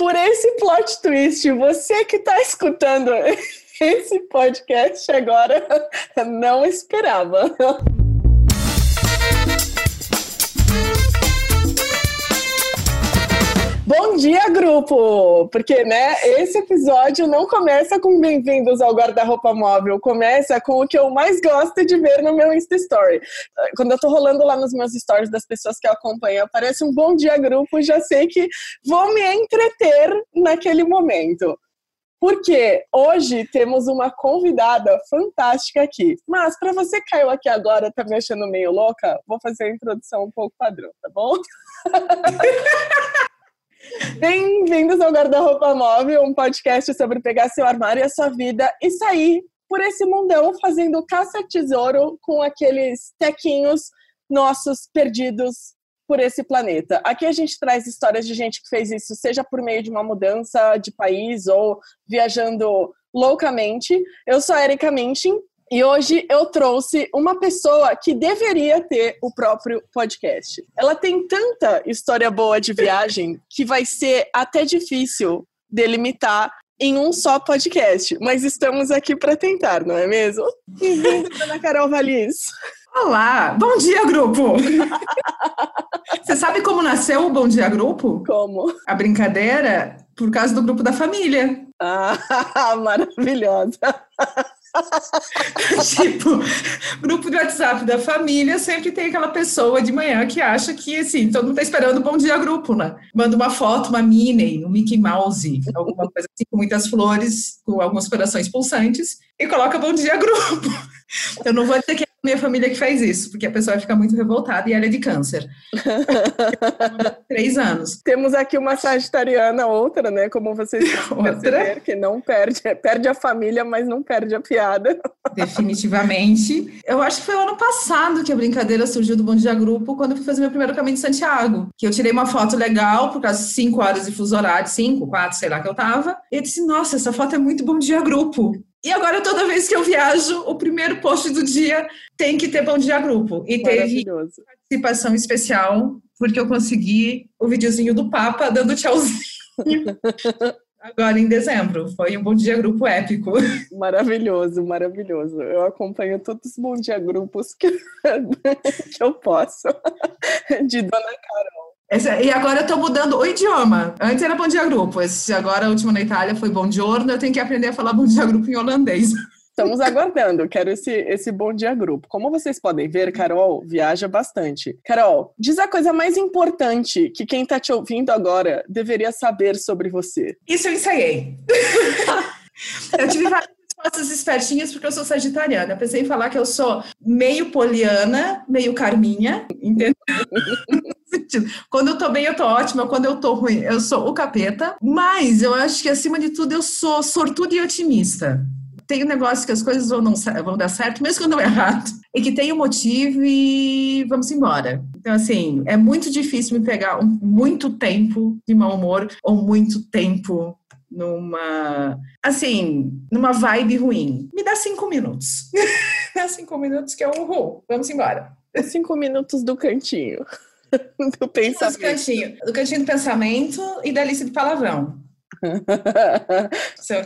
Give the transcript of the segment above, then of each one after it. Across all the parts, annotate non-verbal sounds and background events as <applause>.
por esse plot twist, você que está escutando <laughs> esse podcast agora não esperava. Bom dia, grupo! Porque, né, esse episódio não começa com bem-vindos ao guarda-roupa móvel, começa com o que eu mais gosto de ver no meu Insta Story. Quando eu tô rolando lá nos meus stories das pessoas que eu acompanho, aparece um bom dia, grupo, já sei que vou me entreter naquele momento. Porque hoje temos uma convidada fantástica aqui. Mas para você que caiu aqui agora, tá me achando meio louca, vou fazer a introdução um pouco padrão, tá bom? <laughs> Bem-vindos ao Guarda-Roupa Móvel, um podcast sobre pegar seu armário e a sua vida e sair por esse mundão fazendo caça-tesouro com aqueles tequinhos nossos perdidos por esse planeta. Aqui a gente traz histórias de gente que fez isso, seja por meio de uma mudança de país ou viajando loucamente. Eu sou a Erika Minchin e hoje eu trouxe uma pessoa que deveria ter o próprio podcast. Ela tem tanta história boa de viagem que vai ser até difícil delimitar em um só podcast. Mas estamos aqui para tentar, não é mesmo? Bem-vinda, Ana Carol Valis. Olá, bom dia, grupo! <laughs> Você sabe como nasceu o Bom Dia Grupo? Como? A brincadeira por causa do grupo da família. Ah, <laughs> maravilhosa! <laughs> tipo, grupo de WhatsApp da família sempre tem aquela pessoa de manhã que acha que, assim, todo mundo tá esperando bom dia grupo, né? Manda uma foto, uma Minnie, um Mickey Mouse, alguma coisa assim, com muitas flores, com algumas corações pulsantes, e coloca bom dia grupo. <laughs> Eu não vou dizer que é minha família que faz isso, porque a pessoa vai ficar muito revoltada e ela é de câncer. <laughs> Três anos. Temos aqui uma sagitariana, outra, né? Como vocês <laughs> outra que não perde, perde a família, mas não perde a piada. Definitivamente. Eu acho que foi o ano passado que a brincadeira surgiu do Bom Dia Grupo, quando eu fui fazer meu primeiro caminho de Santiago. Que eu tirei uma foto legal, por causa de cinco horas de fuso horário, cinco, quatro, sei lá que eu tava. E eu disse, nossa, essa foto é muito Bom Dia Grupo. E agora, toda vez que eu viajo, o primeiro post do dia tem que ter Bom Dia Grupo. E teve participação especial, porque eu consegui o videozinho do Papa dando tchauzinho. <laughs> agora em dezembro. Foi um Bom Dia Grupo épico. Maravilhoso, maravilhoso. Eu acompanho todos os Bom Dia Grupos que, <laughs> que eu posso, de Dona Carol. Esse, e agora eu estou mudando o idioma. Antes era Bom Dia Grupo, esse, agora a última na Itália foi Bom Giorno, eu tenho que aprender a falar Bom Dia Grupo em holandês. Estamos aguardando, quero esse, esse bom dia grupo. Como vocês podem ver, Carol viaja bastante. Carol, diz a coisa mais importante que quem está te ouvindo agora deveria saber sobre você. Isso eu ensaiei. <laughs> eu tive várias respostas espertinhas porque eu sou sagitariana. Eu pensei em falar que eu sou meio poliana, meio carminha, entendeu? <laughs> Quando eu tô bem, eu tô ótima. Quando eu tô ruim, eu sou o capeta. Mas eu acho que, acima de tudo, eu sou sortuda e otimista. Tem um negócio que as coisas vão, não, vão dar certo, mesmo quando é <laughs> errado. E que tem um motivo e vamos embora. Então, assim, é muito difícil me pegar muito tempo de mau humor ou muito tempo numa, assim, numa vibe ruim. Me dá cinco minutos. <laughs> dá cinco minutos que é um uhul. Vamos embora. Cinco minutos do cantinho. <laughs> do pensamento. Do cantinho, do cantinho do pensamento e da lista de palavrão.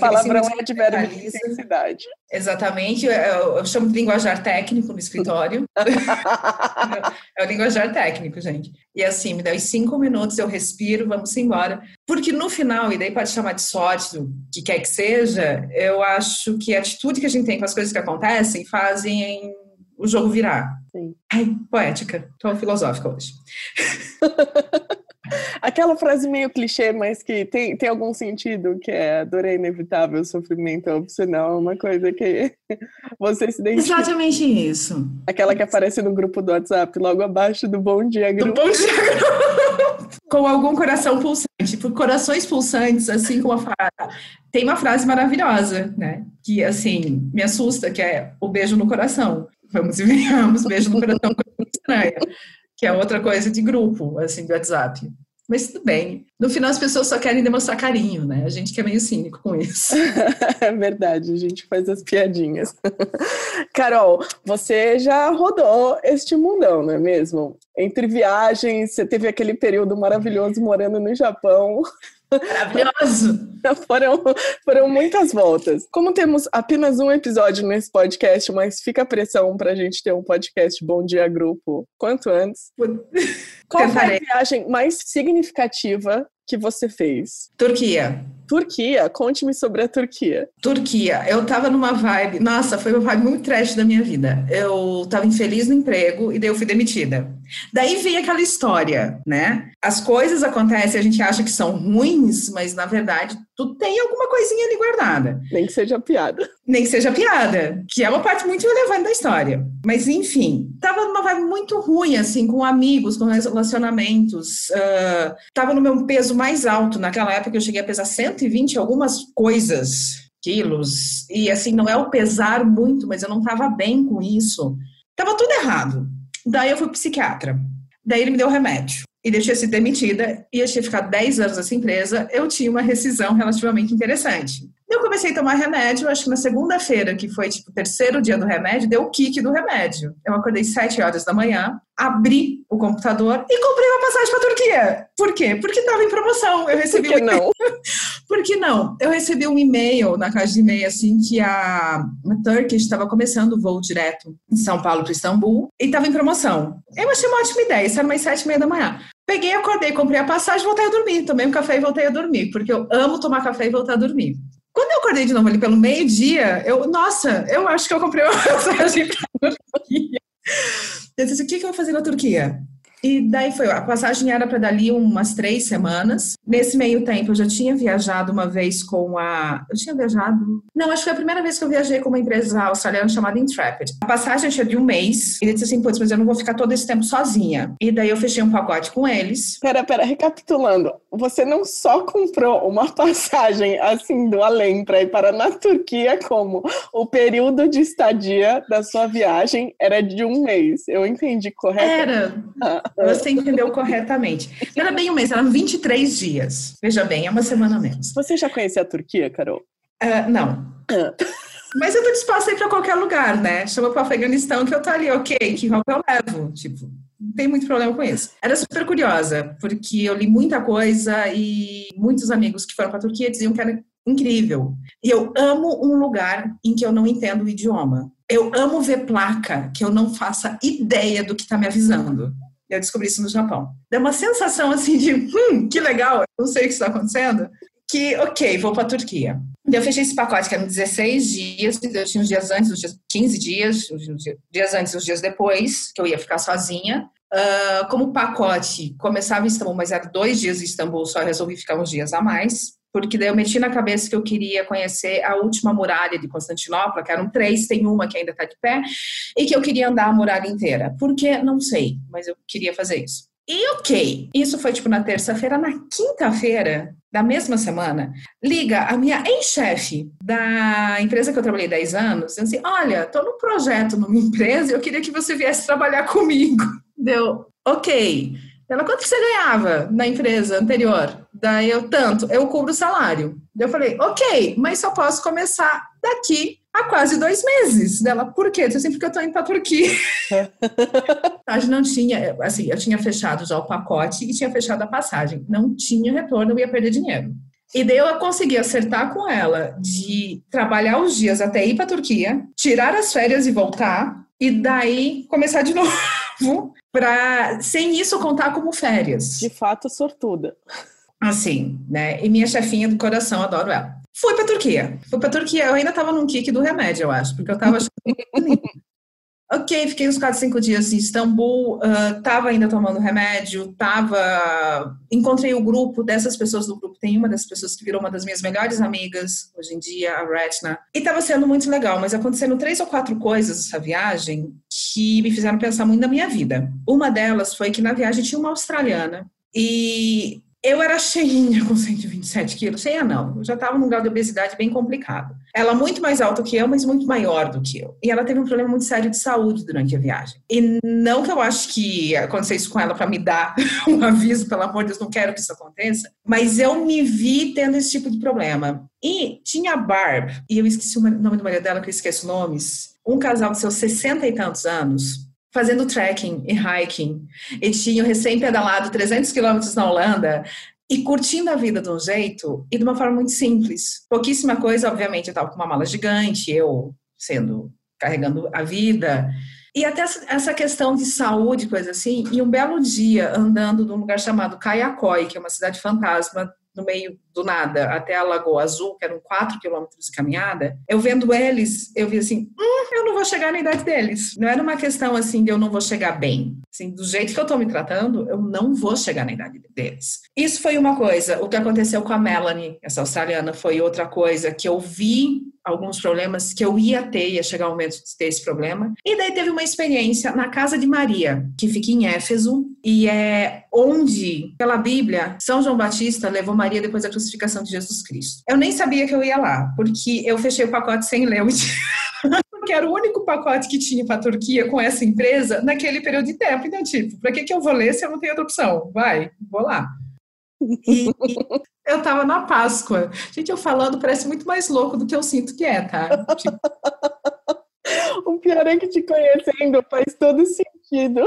Palavrão é de verbo de intensidade. Exatamente, eu, eu, chamo de linguajar técnico no escritório. <laughs> é o linguajar técnico, gente. E assim, me dá os cinco minutos, eu respiro, vamos embora. Porque no final, e daí pode chamar de sorte, o que quer que seja, eu acho que a atitude que a gente tem com as coisas que acontecem fazem o jogo virar. Sim. Ai, poética. Tô filosófica hoje. <laughs> Aquela frase meio clichê, mas que tem, tem algum sentido, que é a dor é inevitável, o sofrimento é opcional, uma coisa que <laughs> você se identifica. Exatamente isso. Aquela que aparece no grupo do WhatsApp, logo abaixo do Bom Dia Grupo. Do bom dia, <laughs> grupo. Com algum coração pulsante, por corações pulsantes, assim como a frase. Tem uma frase maravilhosa, né? Que, assim, me assusta, que é o beijo no coração. Vamos e venhamos, beijo no coração, estranha que é outra coisa de grupo, assim, do WhatsApp. Mas tudo bem. No final, as pessoas só querem demonstrar carinho, né? A gente que é meio cínico com isso. <laughs> é verdade, a gente faz as piadinhas. <laughs> Carol, você já rodou este mundão, não é mesmo? Entre viagens, você teve aquele período maravilhoso morando no Japão. Maravilhoso! <laughs> foram, foram muitas voltas. Como temos apenas um episódio nesse podcast, mas fica a pressão para a gente ter um podcast Bom Dia Grupo quanto antes. Qual foi a viagem mais significativa que você fez? Turquia. Turquia, conte-me sobre a Turquia. Turquia, eu tava numa vibe, nossa, foi uma vibe muito trash da minha vida. Eu tava infeliz no emprego e daí eu fui demitida. Daí vem aquela história, né? As coisas acontecem, a gente acha que são ruins, mas na verdade tu tem alguma coisinha ali guardada. Nem que seja piada. Nem que seja piada, que é uma parte muito relevante da história. Mas enfim, tava numa vibe muito ruim, assim, com amigos, com relacionamentos. Uh, tava no meu peso mais alto. Naquela época eu cheguei a pesar 120 algumas coisas, quilos. E assim, não é o pesar muito, mas eu não tava bem com isso. Tava tudo errado. Daí eu fui psiquiatra. Daí ele me deu remédio e deixei ser demitida, ia tinha ficado 10 anos nessa empresa, eu tinha uma rescisão relativamente interessante. Eu comecei a tomar remédio, acho que na segunda-feira, que foi tipo o terceiro dia do remédio, deu o kick do remédio. Eu acordei 7 horas da manhã, abri o computador e comprei uma passagem para Turquia. Por quê? Porque estava em promoção. Eu recebi Por que um não? <laughs> Por que não? Eu recebi um e-mail na caixa de e-mail assim que a, Turkish estava começando o voo direto em São Paulo para Istambul e estava em promoção. Eu achei uma ótima ideia, isso era mais sete e meia da manhã. Peguei, acordei, comprei a passagem, voltei a dormir. Tomei um café e voltei a dormir, porque eu amo tomar café e voltar a dormir. Quando eu acordei de novo ali pelo meio-dia, eu, nossa, eu acho que eu comprei uma <laughs> passagem para a Turquia. Eu disse, o que, que eu vou fazer na Turquia? E daí foi, a passagem era para dali umas três semanas. Nesse meio tempo, eu já tinha viajado uma vez com a. Eu tinha viajado. Não, acho que foi a primeira vez que eu viajei com uma empresa australiana chamada Intrepid. A passagem tinha de um mês. E ele disse assim: putz, mas eu não vou ficar todo esse tempo sozinha. E daí eu fechei um pacote com eles. Pera, pera, recapitulando. Você não só comprou uma <laughs> passagem assim do além para ir para na Turquia, como o período de estadia da sua viagem era de um mês. Eu entendi correto? Era. Você entendeu corretamente. Não era bem um mês, eram 23 dias. Veja bem, é uma semana menos. Você já conhecia a Turquia, Carol? Uh, não. Uh. Mas eu tô disposta a ir para qualquer lugar, né? Chama para o Afeganistão que eu tô ali, ok, que roupa eu levo? Tipo, não tem muito problema com isso. Era super curiosa, porque eu li muita coisa e muitos amigos que foram para a Turquia diziam que era incrível. E eu amo um lugar em que eu não entendo o idioma. Eu amo ver placa que eu não faça ideia do que está me avisando. Eu descobri isso no Japão. Deu uma sensação assim de, hum, que legal, não sei o que está acontecendo. Que, ok, vou para a Turquia. Eu fechei esse pacote que eram 16 dias, eu tinha os dias antes, os dias 15 dias, os dias antes e os dias depois, que eu ia ficar sozinha. Uh, como pacote, começava em Istambul, mas era dois dias em Istambul, só resolvi ficar uns dias a mais porque daí eu meti na cabeça que eu queria conhecer a última muralha de Constantinopla, que eram três, tem uma que ainda está de pé, e que eu queria andar a muralha inteira. Por quê? Não sei, mas eu queria fazer isso. E ok, isso foi tipo na terça-feira. Na quinta-feira da mesma semana, liga a minha ex-chefe da empresa que eu trabalhei 10 anos, dizendo assim: Olha, tô num projeto numa <laughs> empresa e eu queria que você viesse trabalhar comigo. Deu, ok. Ela, quanto você ganhava na empresa anterior? Daí eu, tanto, eu cubro o salário. Daí eu falei, ok, mas só posso começar daqui a quase dois meses. Dela, por quê? Eu disse, assim, porque eu tô indo pra Turquia. <laughs> a gente não tinha, assim, eu tinha fechado já o pacote e tinha fechado a passagem. Não tinha retorno, eu ia perder dinheiro. E daí eu consegui acertar com ela de trabalhar os dias até ir para Turquia, tirar as férias e voltar, e daí começar de <laughs> novo para sem isso contar como férias. De fato, sortuda. Assim, né? E minha chefinha do coração, adoro ela. Fui pra Turquia. Fui pra Turquia. Eu ainda tava num kick do remédio, eu acho, porque eu tava <laughs> achando. Ok, fiquei uns 4, 5 dias em Istambul, uh, tava ainda tomando remédio, tava. Encontrei o grupo dessas pessoas do grupo. Tem uma dessas pessoas que virou uma das minhas melhores amigas hoje em dia, a Retna. E tava sendo muito legal, mas aconteceram três ou quatro coisas essa viagem que me fizeram pensar muito na minha vida. Uma delas foi que na viagem tinha uma australiana e eu era cheinha com 127 quilos. Cheia não, eu já estava num grau de obesidade bem complicado. Ela muito mais alta que eu, mas muito maior do que eu. E ela teve um problema muito sério de saúde durante a viagem. E não que eu acho que aconteceu isso com ela para me dar <laughs> um aviso, pelo amor de Deus, não quero que isso aconteça. Mas eu me vi tendo esse tipo de problema. E tinha a Barb, e eu esqueci o nome do marido dela, que eu esqueço nomes. Um casal de seus 60 e tantos anos, fazendo trekking e hiking. E tinham recém-pedalado 300 quilômetros na Holanda. e curtindo a vida de um jeito e de uma forma muito simples. Pouquíssima coisa, obviamente, eu estava com uma mala gigante, eu sendo carregando a vida. E até essa questão de saúde, coisa assim, e um belo dia andando num lugar chamado Caiacói, que é uma cidade fantasma no meio do nada até a Lagoa Azul, que eram 4 quilômetros de caminhada, eu vendo eles, eu vi assim, hum, eu não vou chegar na idade deles. Não era uma questão assim de eu não vou chegar bem. Assim, do jeito que eu tô me tratando, eu não vou chegar na idade deles. Isso foi uma coisa. O que aconteceu com a Melanie, essa australiana, foi outra coisa que eu vi alguns problemas que eu ia ter, ia chegar o momento de ter esse problema. E daí teve uma experiência na casa de Maria, que fica em Éfeso, e é onde, pela Bíblia, São João Batista levou Maria depois da de Jesus Cristo. Eu nem sabia que eu ia lá, porque eu fechei o pacote sem ler o <laughs> porque era o único pacote que tinha para a Turquia com essa empresa naquele período de tempo. Então, tipo, para que, que eu vou ler se eu não tenho outra opção? Vai, vou lá. E eu tava na Páscoa. Gente, eu falando parece muito mais louco do que eu sinto que é, tá? Tipo... o <laughs> pior é que te conhecendo faz todo sentido.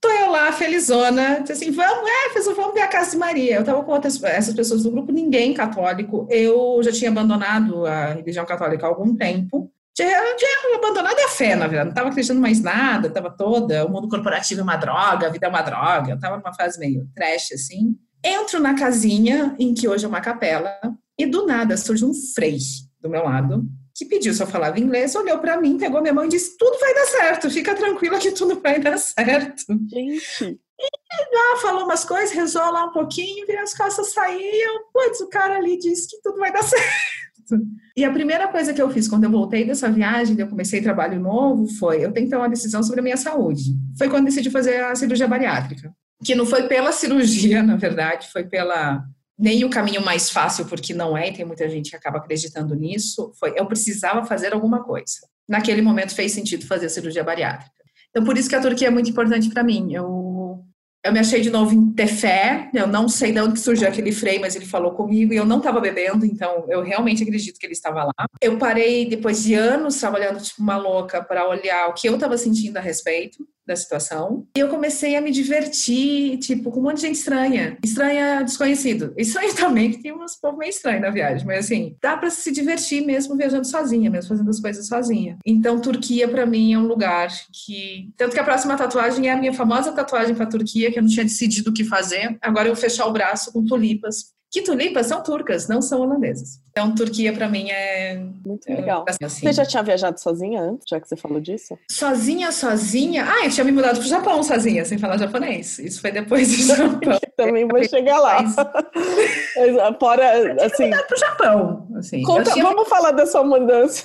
Tô eu lá, felizona, disse assim, vamos, é, vamos ver a casa de Maria. Eu tava com outras, essas pessoas do grupo, ninguém católico. Eu já tinha abandonado a religião católica há algum tempo. Tinha, tinha abandonado a fé, na verdade. Não tava acreditando mais nada, tava toda, o mundo corporativo é uma droga, a vida é uma droga. Eu tava numa fase meio trash, assim. Entro na casinha, em que hoje é uma capela, e do nada surge um frei do meu lado, que pediu se eu falava inglês, olhou para mim, pegou minha mão e disse: Tudo vai dar certo, fica tranquila que tudo vai dar certo. Gente. E já falou umas coisas, rezou lá um pouquinho, virei as costas, saí e eu, putz, o cara ali disse que tudo vai dar <laughs> certo. E a primeira coisa que eu fiz quando eu voltei dessa viagem, eu comecei trabalho novo, foi eu tenho que tomar uma decisão sobre a minha saúde. Foi quando decidi fazer a cirurgia bariátrica. Que não foi pela cirurgia, <laughs> na verdade, foi pela nem o caminho mais fácil, porque não é, e tem muita gente que acaba acreditando nisso, foi eu precisava fazer alguma coisa. Naquele momento fez sentido fazer a cirurgia bariátrica. Então, por isso que a Turquia é muito importante para mim. Eu, eu me achei de novo em ter fé, eu não sei de onde surgiu aquele freio, mas ele falou comigo e eu não estava bebendo, então eu realmente acredito que ele estava lá. Eu parei, depois de anos trabalhando tipo uma louca, para olhar o que eu estava sentindo a respeito da situação. E eu comecei a me divertir, tipo, com um monte de gente estranha. Estranha, desconhecido. Estranho <laughs> também, que tem uns povo meio estranho na viagem, mas assim, dá para se divertir mesmo viajando sozinha, mesmo fazendo as coisas sozinha. Então, Turquia para mim é um lugar que. Tanto que a próxima tatuagem é a minha famosa tatuagem para Turquia, que eu não tinha decidido o que fazer. Agora eu vou fechar o braço com tulipas que tulipas são turcas, não são holandesas. Então, Turquia para mim é muito é, legal. Assim, você já tinha viajado sozinha antes, já que você falou disso? Sozinha, sozinha. Ah, eu tinha me mudado pro Japão sozinha, sem falar japonês. Isso foi depois do <laughs> Japão. Também vou chegar lá. Fora, assim. Eu pro Japão. Assim, Conta, tinha... Vamos falar da sua mudança.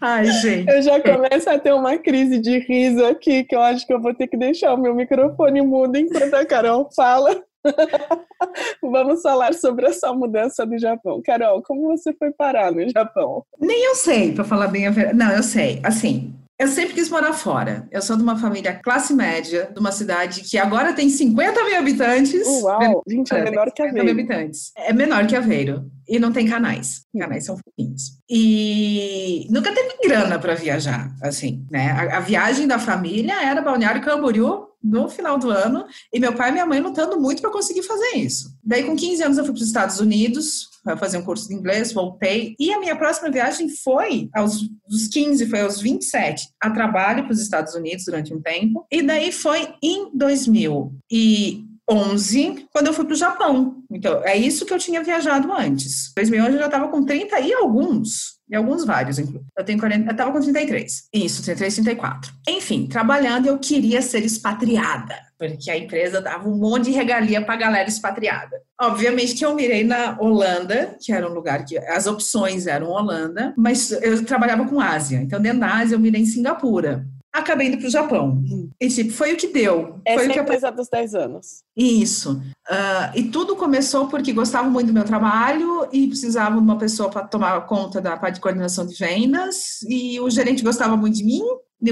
Ai, gente. Eu já começo a ter uma crise de riso aqui, que eu acho que eu vou ter que deixar o meu microfone mudo enquanto a Carol fala. <laughs> Vamos falar sobre a sua mudança do Japão. Carol, como você foi parar no Japão? Nem eu sei, para falar bem a verdade. Não, eu sei. Assim, eu sempre quis morar fora. Eu sou de uma família classe média, de uma cidade que agora tem 50 mil habitantes. Uau! Gente, é menor que Aveiro. Mil habitantes. É menor que Aveiro. E não tem canais. Canais são pouquinhos. E nunca teve grana para viajar, assim, né? A, a, viagem da família era Balneário Camboriú no final do ano, e meu pai e minha mãe lutando muito para conseguir fazer isso. Daí, com 15 anos, eu fui para os Estados Unidos, para fazer um curso de inglês, voltei, e a minha próxima viagem foi aos, aos 15, foi aos 27, a trabalho para os Estados Unidos durante um tempo, e daí foi em 2000. E 11, quando eu fui para o Japão. Então, é isso que eu tinha viajado antes. Em 2011 eu já estava com 30 e alguns. E alguns vários, inclusive. Eu tenho 40, eu tava com 33. Isso, 33, 34. Enfim, trabalhando eu queria ser expatriada, porque a empresa dava um monte de regalia pra galera expatriada. Obviamente que eu mirei na Holanda, que era um lugar que as opções eram Holanda, mas eu trabalhava com Ásia. Então, dentro da Ásia, eu mirei em Singapura acabei indo para o Japão. Uhum. E tipo, foi o que deu. Essa foi é o que a empresa dos 10 anos. Isso. Uh, e tudo começou porque gostava muito do meu trabalho e precisava de uma pessoa para tomar conta da parte de coordenação de vendas. E o gerente gostava muito de mim,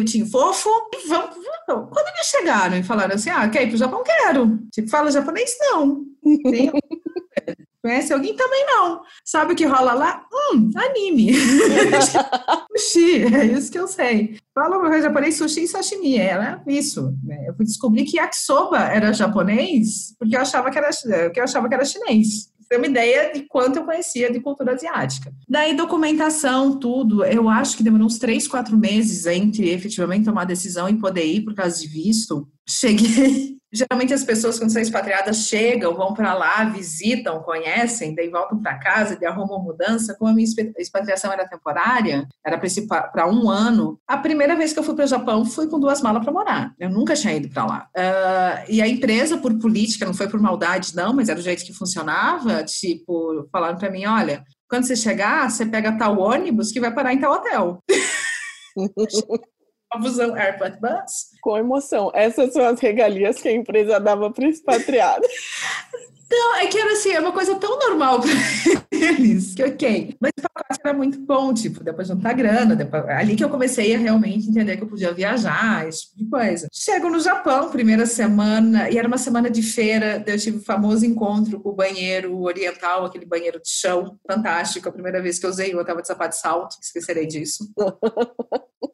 tinha fofo. E vamos, vamos. Quando eles chegaram e falaram assim, ah, quer ir para o Japão? Quero. Tipo, fala japonês? Não. <laughs> Conhece alguém? Também não. Sabe o que rola lá? Hum, anime. <laughs> sushi, é isso que eu sei. Fala uma japonês, sushi e sashimi, era isso. Né? Eu fui descobrir que yakisoba era japonês porque eu achava que era, que eu achava que era chinês ter uma ideia de quanto eu conhecia de cultura asiática. Daí, documentação, tudo. Eu acho que demorou uns três, quatro meses entre efetivamente tomar a decisão e poder ir por causa de visto. Cheguei Geralmente as pessoas, quando são expatriadas, chegam, vão para lá, visitam, conhecem, daí voltam para casa, e arrumam mudança. Como a minha expatriação era temporária, era para um ano, a primeira vez que eu fui para o Japão, fui com duas malas para morar. Eu nunca tinha ido para lá. Uh, e a empresa, por política, não foi por maldade, não, mas era o jeito que funcionava. Tipo, falaram para mim: olha, quando você chegar, você pega tal ônibus que vai parar em tal hotel. <laughs> <laughs> Abusão Airport Bus. Com emoção. Essas são as regalias que a empresa dava para o expatriado. <laughs> Não, é que era assim, é uma coisa tão normal para eles, que ok. Mas o pacote era muito bom, tipo, depois juntar grana, depois, ali que eu comecei a realmente entender que eu podia viajar, esse tipo de coisa. Chego no Japão, primeira semana, e era uma semana de feira, eu tive o famoso encontro com o banheiro oriental, aquele banheiro de chão, fantástico, a primeira vez que eu usei, eu estava de sapato de salto, esquecerei disso. <laughs>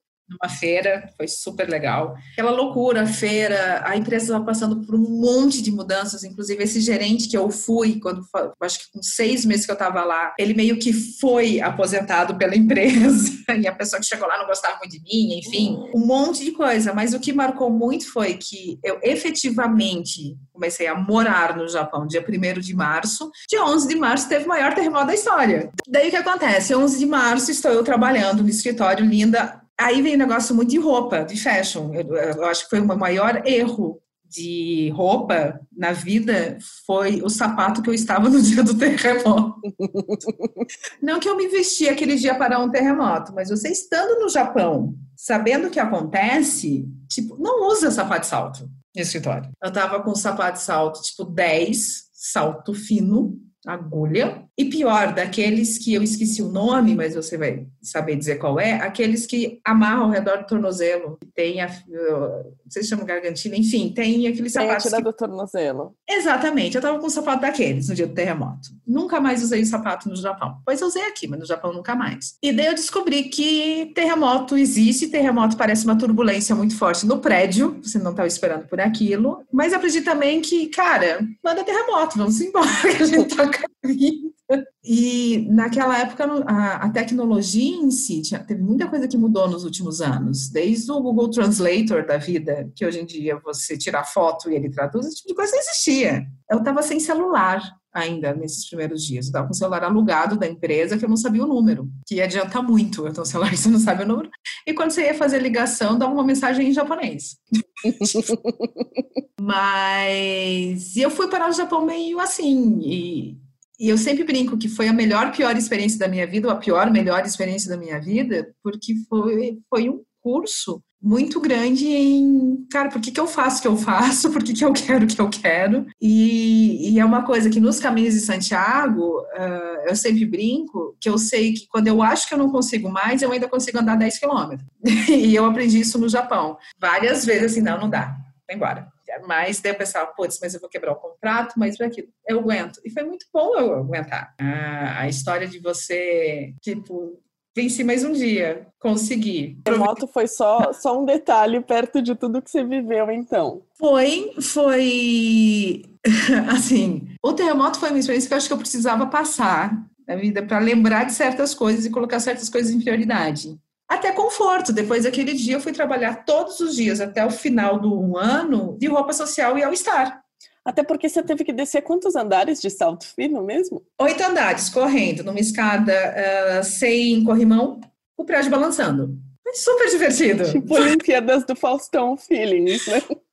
feira, foi super legal. Aquela loucura, feira, a empresa estava passando por um monte de mudanças, inclusive esse gerente que eu fui, quando acho que com seis meses que eu estava lá, ele meio que foi aposentado pela <laughs> empresa, e a pessoa que chegou lá não gostava muito de mim, enfim, um monte de coisa. Mas o que marcou muito foi que eu efetivamente comecei a morar no Japão dia 1 de março. Dia 11 de março teve o maior terremoto da história. Daí o que acontece? 11 de março estou eu trabalhando no escritório linda Aí vem um negócio muito de roupa, de fashion. Eu, eu acho que foi o maior erro de roupa na vida foi o sapato que eu estava no dia do terremoto. Não que eu me vesti aquele dia para um terremoto, mas você estando no Japão, sabendo o que acontece, tipo, não usa sapato de salto no escritório. Eu tava com sapato de salto tipo 10, salto fino, agulha. E pior, daqueles que eu esqueci o nome, mas você vai saber dizer qual é, aqueles que amarram ao redor do tornozelo. Tem a. Vocês chamam gargantina, enfim, tem aqueles sapatos. Tem que... do tornozelo. Exatamente, eu tava com um sapato daqueles no dia do terremoto. Nunca mais usei o sapato no Japão. Pois eu usei aqui, mas no Japão nunca mais. E daí eu descobri que terremoto existe, terremoto parece uma turbulência muito forte no prédio, você não estava esperando por aquilo. Mas aprendi também que, cara, manda terremoto, vamos embora, <laughs> que a gente tá caindo. <laughs> E naquela época a, a, tecnologia em si tinha, teve muita coisa que mudou nos últimos anos, desde o Google Translator da vida, que hoje em dia você tira foto e ele traduz, esse tipo de coisa não existia. Eu estava sem celular ainda nesses primeiros dias. Eu estava com o celular alugado da empresa que eu não sabia o número, que adianta muito. Então, o celular <laughs> você não sabe o número. E quando você ia fazer ligação, dava uma mensagem em japonês. <laughs> Mas e eu fui para o Japão meio assim, e e eu sempre brinco que foi a melhor, pior experiência da minha vida, ou a pior, melhor experiência da minha vida, porque foi, foi um curso muito grande em, cara, por que, que eu faço o que eu faço, por que, que eu quero o que eu quero. E, e é uma coisa que nos caminhos de Santiago, uh, eu sempre brinco, que eu sei que quando eu acho que eu não consigo mais, eu ainda consigo andar 10 quilômetros. <laughs> e eu aprendi isso no Japão. Várias vezes assim, não, não dá, vai embora mas daí eu pensava, putz, mas eu vou quebrar o contrato, mas para aquilo, eu aguento. E foi muito bom eu aguentar. A, a história de você, tipo, venci mais um dia, consegui. O terremoto foi só, só um detalhe perto de tudo que você viveu, então. Foi, foi, <laughs> assim, o terremoto foi uma experiência que eu acho que eu precisava passar na vida para lembrar de certas coisas e colocar certas coisas em prioridade até conforto. Depois daquele dia, eu fui trabalhar todos os dias, até o final do ano, de roupa social e ao estar. Até porque você teve que descer quantos andares de salto fino mesmo? Oito andares, correndo, numa escada uh, sem corrimão, o prédio balançando. Foi super divertido. Tipo Olimpíadas do Faustão Feelings, né? <laughs>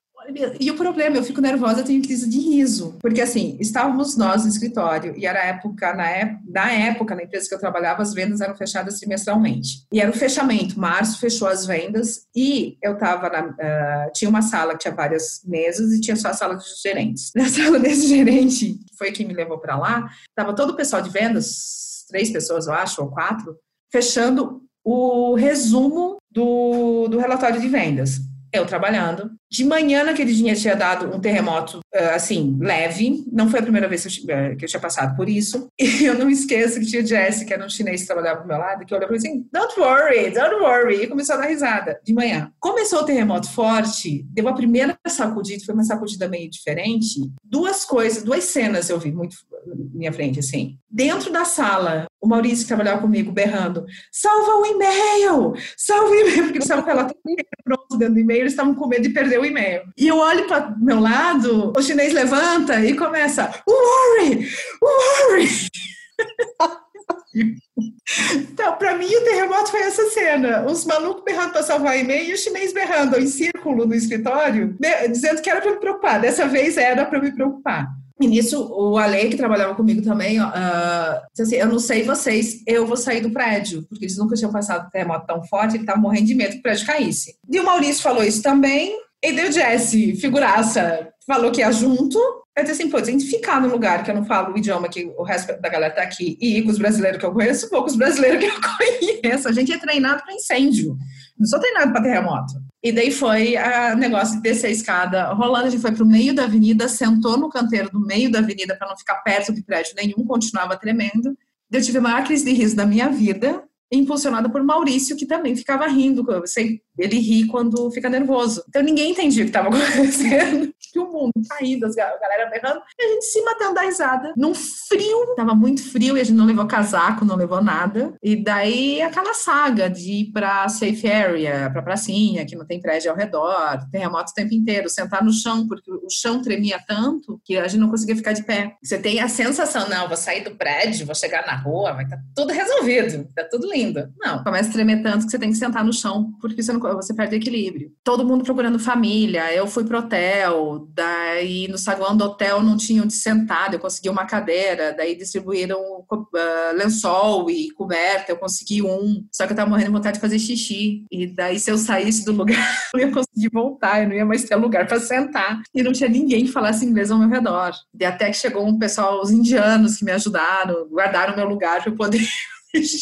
E o problema, eu fico nervosa, eu tenho crise de riso. Porque, assim, estávamos nós no escritório, e era época, na, época, na época, na empresa que eu trabalhava, as vendas eram fechadas trimestralmente. E era o fechamento, março fechou as vendas, e eu estava na. Uh, tinha uma sala que tinha várias mesas, e tinha só a sala dos gerentes. <laughs> Na sala desse gerente, que foi quem me levou para lá, estava todo o pessoal de vendas, três pessoas, eu acho, ou quatro, fechando o resumo do, do relatório de vendas. Eu trabalhando. De manhã, naquele dia, tinha dado um terremoto, eh, assim, leve. Não foi a primeira vez que eu, eh, tinha passado por isso. <laughs> E eu não esqueço que tinha Jesse, que era um chinês que trabalhava do meu lado, que olhou pra mim assim, don't worry, don't worry. E começou a dar risada, de manhã. Começou o terremoto forte, deu a primeira sacudida, foi uma sacudida meio diferente. Duas coisas, duas cenas eu vi muito minha frente, assim. Dentro da sala, o Maurício trabalhava comigo berrando: salva o e-mail! Salva o e-mail! Porque eles estavam com ela pronto dentro do e-mail, eles estavam com medo de perder o e-mail. E eu olho para meu lado, o chinês levanta e começa: worry! Worry! <laughs> Então, para mim, o terremoto foi essa cena: os malucos berrando para salvar e-mail e o chinês berrando em círculo no escritório, dizendo que era para me preocupar. Dessa vez era para me preocupar. E nisso, o Ale, que trabalhava comigo também, uh, disse assim, eu não sei vocês, eu vou sair do prédio, porque eles nunca tinham passado terremoto tão forte, ele estava morrendo de medo que o prédio caísse. E o Maurício falou isso também, e deu Jesse, figuraça, falou que ia junto. Eu disse assim, pô, tem que ficar no lugar que eu não falo o idioma que o resto da galera tá aqui e ir com os brasileiros que eu conheço, vou com os brasileiros que eu <laughs> conheço. A gente é treinado para incêndio, não sou treinado para terremoto. E daí foi o negócio de descer a escada rolando. A gente foi para o meio da avenida, sentou no canteiro do meio da avenida para não ficar perto de prédio nenhum, continuava tremendo. Eu tive a maior crise de riso da minha vida, impulsionada por Maurício, que também ficava rindo. Ele ri quando fica nervoso. Então ninguém entendia o que estava <laughs> acontecendo. O mundo caído, a galera berrando, e a gente se matando da risada. Num frio, tava muito frio e a gente não levou casaco, não levou nada. E daí aquela saga de ir pra safe area, pra pracinha, que não tem prédio ao redor, terremoto o tempo inteiro, sentar no chão, porque o chão tremia tanto que a gente não conseguia ficar de pé. Você tem a sensação, não, vou sair do prédio, vou chegar na rua, vai estar tá tudo resolvido, tá tudo lindo ainda. Não, começa a tremer tanto que você tem que sentar no chão, porque você, não, você perde equilíbrio. Todo mundo procurando família, eu fui pro hotel, daí no saguão do hotel não tinha onde sentar, eu consegui uma cadeira, daí distribuíram uh, lençol e coberta, eu consegui um, só que eu tava morrendo de vontade de fazer xixi, e daí se eu saísse do lugar, <laughs> eu ia conseguir voltar, eu não ia mais ter lugar para sentar, e não tinha ninguém que falasse inglês ao meu redor. E até que chegou um pessoal, os indianos que me ajudaram, guardaram meu lugar para eu poder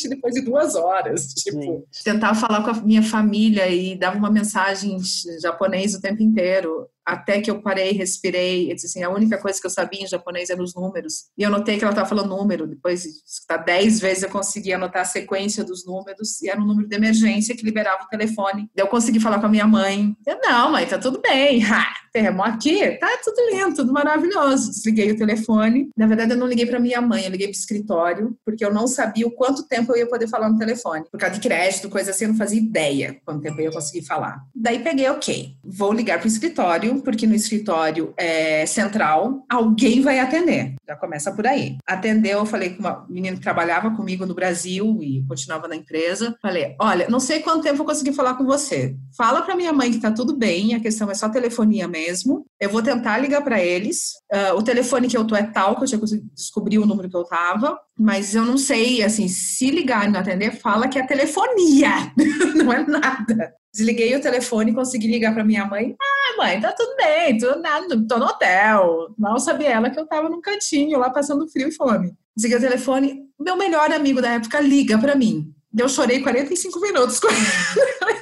depois de duas horas. Tipo, tentar falar com a minha família e dava uma mensagem em japonês o tempo inteiro até que eu parei, respirei, disse assim, a única coisa que eu sabia em japonês eram os números. E eu notei que ela estava falando número, depois de escutar dez vezes eu consegui anotar a sequência dos números, e era um número de emergência que liberava o telefone. Eu consegui falar com a minha mãe. Eu, não, mãe, tá tudo bem. <laughs> Ha, terremoto aqui? Tá tudo lindo, tudo maravilhoso. Desliguei o telefone. Na verdade, eu não liguei para minha mãe, eu liguei para o escritório, porque eu não sabia o quanto tempo eu ia poder falar no telefone. Por causa de crédito, coisa assim, eu não fazia ideia quanto tempo eu ia conseguir falar. Daí peguei, ok, vou ligar para o escritório, porque no escritório é central, alguém vai atender. Já começa por aí. Atendeu, eu falei com uma menina que trabalhava comigo no Brasil e continuava na empresa. Falei: olha, não sei quanto tempo eu consegui falar com você. Fala para minha mãe que tá tudo bem, a questão é só telefonia mesmo. Eu vou tentar ligar para eles. Uh, o telefone que eu tô é tal, que eu já consegui descobrir o número que eu tava, mas eu não sei, assim, se ligar e não atender, fala que é telefonia, <laughs> não é nada. Desliguei o telefone e consegui ligar para minha mãe. Ah, mãe, tá tudo bem, tô, nada, tô no hotel. Mal sabia ela que eu tava num cantinho lá passando frio e fome. Desliguei o telefone, meu melhor amigo da época liga para mim. Eu chorei 45 minutos com ele. <laughs>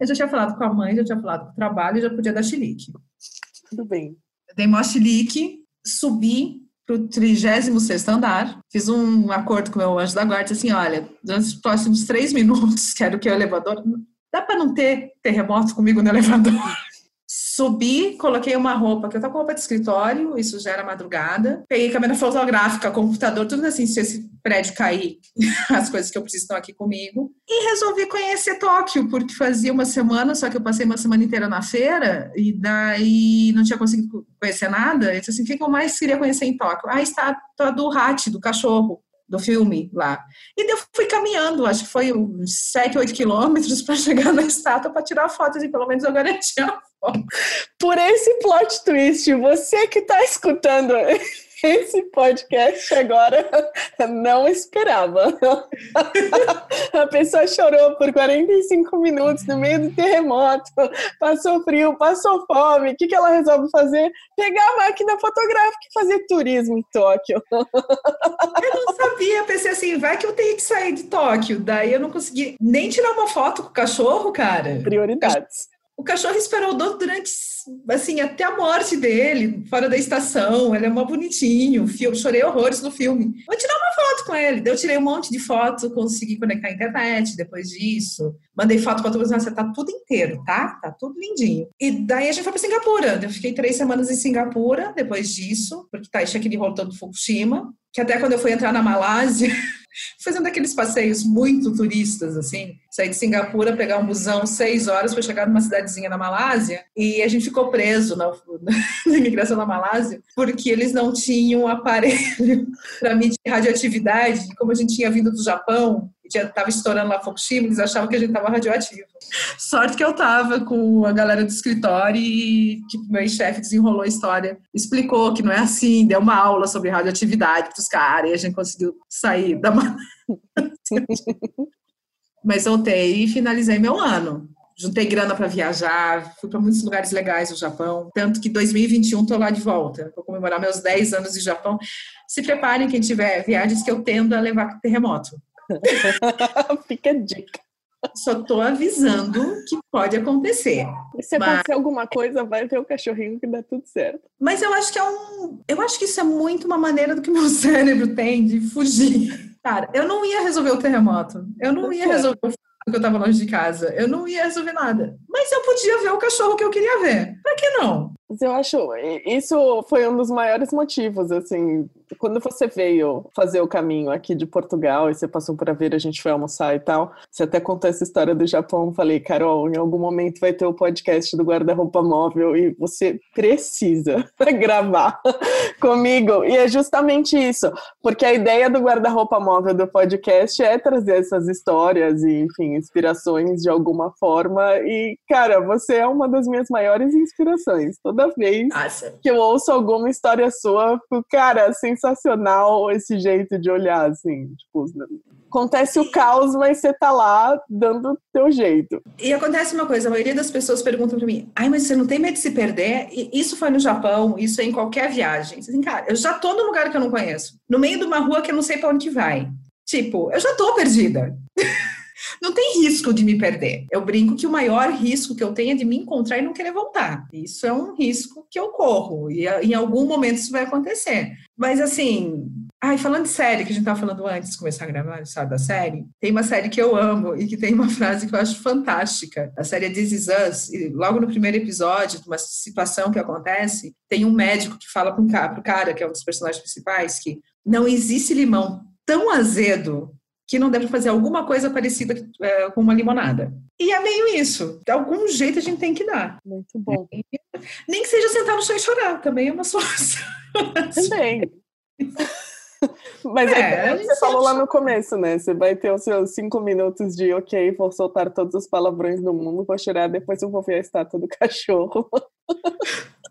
Eu já tinha falado com a mãe, já tinha falado com o trabalho, já podia dar chilique. Tudo bem. Eu dei mó chilique, subi pro 36 andar, fiz um acordo com o meu anjo da guarda, assim, olha, nos próximos três minutos, <laughs> quero que o elevador Dá para não ter terremoto comigo no elevador? Subi, coloquei uma roupa, que eu tava com roupa de escritório, isso já era madrugada. Peguei câmera fotográfica, computador, tudo assim, se esse prédio cair, <laughs> as coisas que eu preciso estão aqui comigo. E resolvi conhecer Tóquio, porque fazia uma semana, só que eu passei uma semana inteira na feira, e daí não tinha conseguido conhecer nada. Eu disse assim, o que eu mais queria conhecer em Tóquio? A estátua do Hat, do cachorro do filme lá. E eu fui caminhando, acho que foi uns 7, 8 quilômetros <laughs> para chegar na estátua para tirar fotos e pelo menos eu garanti a foto. Por esse plot twist, você que está escutando esse podcast agora não esperava. A pessoa chorou por 45 minutos no meio do terremoto, passou frio, passou fome. O que, que ela resolve fazer? Pegar a máquina fotográfica e fazer turismo em Tóquio. Eu não sabia, pensei assim, vai que eu tenho que sair de Tóquio. Daí eu não consegui nem tirar uma foto com o cachorro, cara. Prioridades. O cachorro esperou o dono durante, assim, até a morte dele, fora da estação. Ele é mó bonitinho. Eu chorei horrores no filme. Vou tirar uma foto com ele. Eu tirei um monte de foto, consegui conectar a internet depois disso. Mandei foto para todos, você tá tudo inteiro, tá? Tá tudo lindinho. E daí a gente foi para Singapura. Eu fiquei três semanas em Singapura depois disso, porque tá, tinha aquele rolo todo Fukushima. Que até quando eu fui entrar na Malásia, <laughs> fazendo aqueles passeios muito turistas, assim. Saí de Singapura, pegar um busão seis horas para chegar numa cidadezinha na Malásia e a gente ficou preso na, <laughs> na imigração na Malásia porque eles não tinham aparelho <laughs> para medir radioatividade. Como a gente tinha vindo do Japão, estava estourando lá Fukushima, eles achavam que a gente estava radioativo. Sorte que eu estava com a galera do escritório e que meu chefe desenrolou a história, explicou que não é assim, deu uma aula sobre radioatividade para os caras e a gente conseguiu sair da <laughs> Mas voltei e finalizei meu ano. Juntei grana para viajar, fui para muitos lugares legais no Japão. Tanto que 2021 estou lá de volta. Vou comemorar meus 10 anos de Japão. Se preparem, quem tiver viagens, que eu tendo a levar terremoto. <laughs> Fica a dica. Só tô avisando que pode acontecer. E se mas... acontecer alguma coisa, vai ver o cachorrinho que dá tudo certo. Mas eu acho que é um. Eu acho que isso é muito uma maneira do que meu <laughs> cérebro tem de fugir. Cara, eu não ia resolver o terremoto. Eu não ia resolver o que eu tava longe de casa. Eu não ia resolver nada. Mas eu podia ver o cachorro que eu queria ver. Pra que não? Eu acho, isso foi um dos maiores motivos, assim, quando você veio fazer o caminho aqui de Portugal e você passou por a ver, a gente foi almoçar e tal, você até contou essa história do Japão, falei, Carol, em algum momento vai ter o podcast do guarda-roupa móvel e você precisa <laughs> gravar comigo. E é justamente isso, porque a ideia do guarda-roupa móvel do podcast é trazer essas histórias e, enfim, inspirações de alguma forma. E, cara, você é uma das minhas maiores inspirações toda vez que eu ouço alguma história sua, fico, cara, sensacional esse jeito de olhar, assim, tipo, acontece o caos, mas você tá lá dando teu jeito. E acontece uma coisa, a maioria das pessoas perguntam para mim, ai, mas você não tem medo de se perder? E isso foi no Japão, isso é em qualquer viagem. Assim, cara, eu já tô num lugar que eu não conheço, no meio de uma rua que eu não sei para onde que vai. Tipo, eu já tô perdida. <laughs> não tem risco de me perder. Eu brinco que o maior risco que eu tenho é de me encontrar e não querer voltar. Isso é um risco que eu corro e em algum momento isso vai acontecer. Mas assim, Ai, falando de série, que a gente estava falando antes de começar a gravar, sabe, da série, tem uma série que eu amo e que tem uma <laughs> frase que eu acho fantástica. A série é This Is Us, e logo no primeiro episódio, uma situação que acontece, tem um médico que fala para o cara, que é um dos personagens principais, que não existe limão tão azedo que não deve fazer alguma coisa parecida é, com uma limonada. E é meio isso. De algum jeito a gente tem que dar. Muito bom. Nem que seja sentar no chão e chorar, também é uma <laughs> solução. Também. Mas é, é você falou lá no começo, né? Você vai ter os seus cinco minutos de ok, vou soltar todos os palavrões do mundo, vou chorar, depois eu vou ver a estátua do <laughs> cachorro.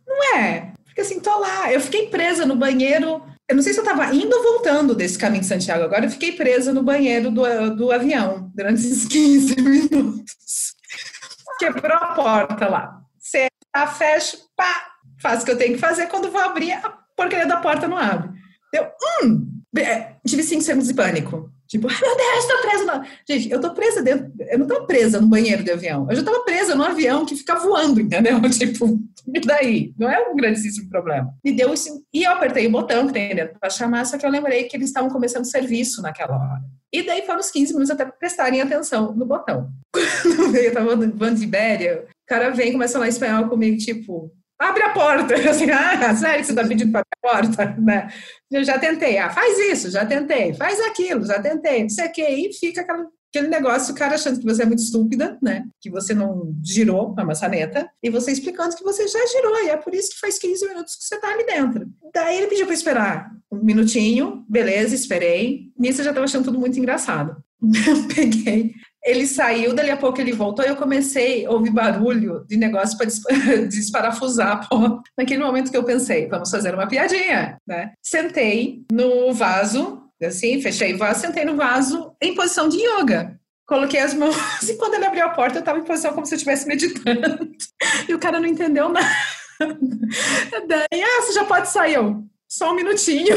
Não é? Porque assim, tô lá, eu fiquei presa no banheiro eu não sei se eu estava indo ou voltando desse caminho de Santiago. Agora eu fiquei presa no banheiro do, do avião durante esses <laughs> 15 minutos. Quebrou a porta lá. Você fecha, pá, faz o que eu tenho que fazer. Quando vou abrir, a porcaria da porta não abre. Eu, hum, é, tive cinco segundos de pânico. Tipo, <laughs> meu Deus, tô presa. No... Gente, eu tô presa dentro. Eu não tô presa no banheiro de avião. Eu já tava presa no avião que fica voando, entendeu? <laughs> Tipo, e daí? Não é um grandíssimo problema. Me deu isso. E eu apertei o botão que tem dentro pra chamar, só que eu lembrei que eles estavam começando serviço naquela hora. E daí foram uns 15 minutos até prestarem atenção no botão. <laughs> Quando veio, eu tava no de Ibéria, o cara vem e começa a falar espanhol comigo, tipo, abre a porta. <laughs> Assim, ah, sério que você está pedindo para abrir a porta? Né? Eu já tentei, ah, faz isso, já tentei, faz aquilo, já tentei, não sei o quê, e fica aquela, aquele negócio, o cara achando que você é muito estúpida, né? Que você não girou a maçaneta, e você explicando que você já girou, e é por isso que faz 15 minutos que você está ali dentro. Daí ele pediu para esperar um minutinho, beleza, esperei. Nisso eu já estava achando tudo muito engraçado. <laughs> Peguei, ele saiu, dali a pouco ele voltou e eu comecei a ouvir barulho de negócio para <laughs> desparafusar. Pô. Naquele momento que eu pensei, vamos fazer uma piadinha, né? Sentei no vaso, assim, fechei o vaso, sentei no vaso em posição de yoga. Coloquei as mãos <laughs> e quando ele abriu a porta eu estava em posição como se eu estivesse meditando. E o cara não entendeu nada. <laughs> Daí, ah, você já pode sair. Eu, só um minutinho.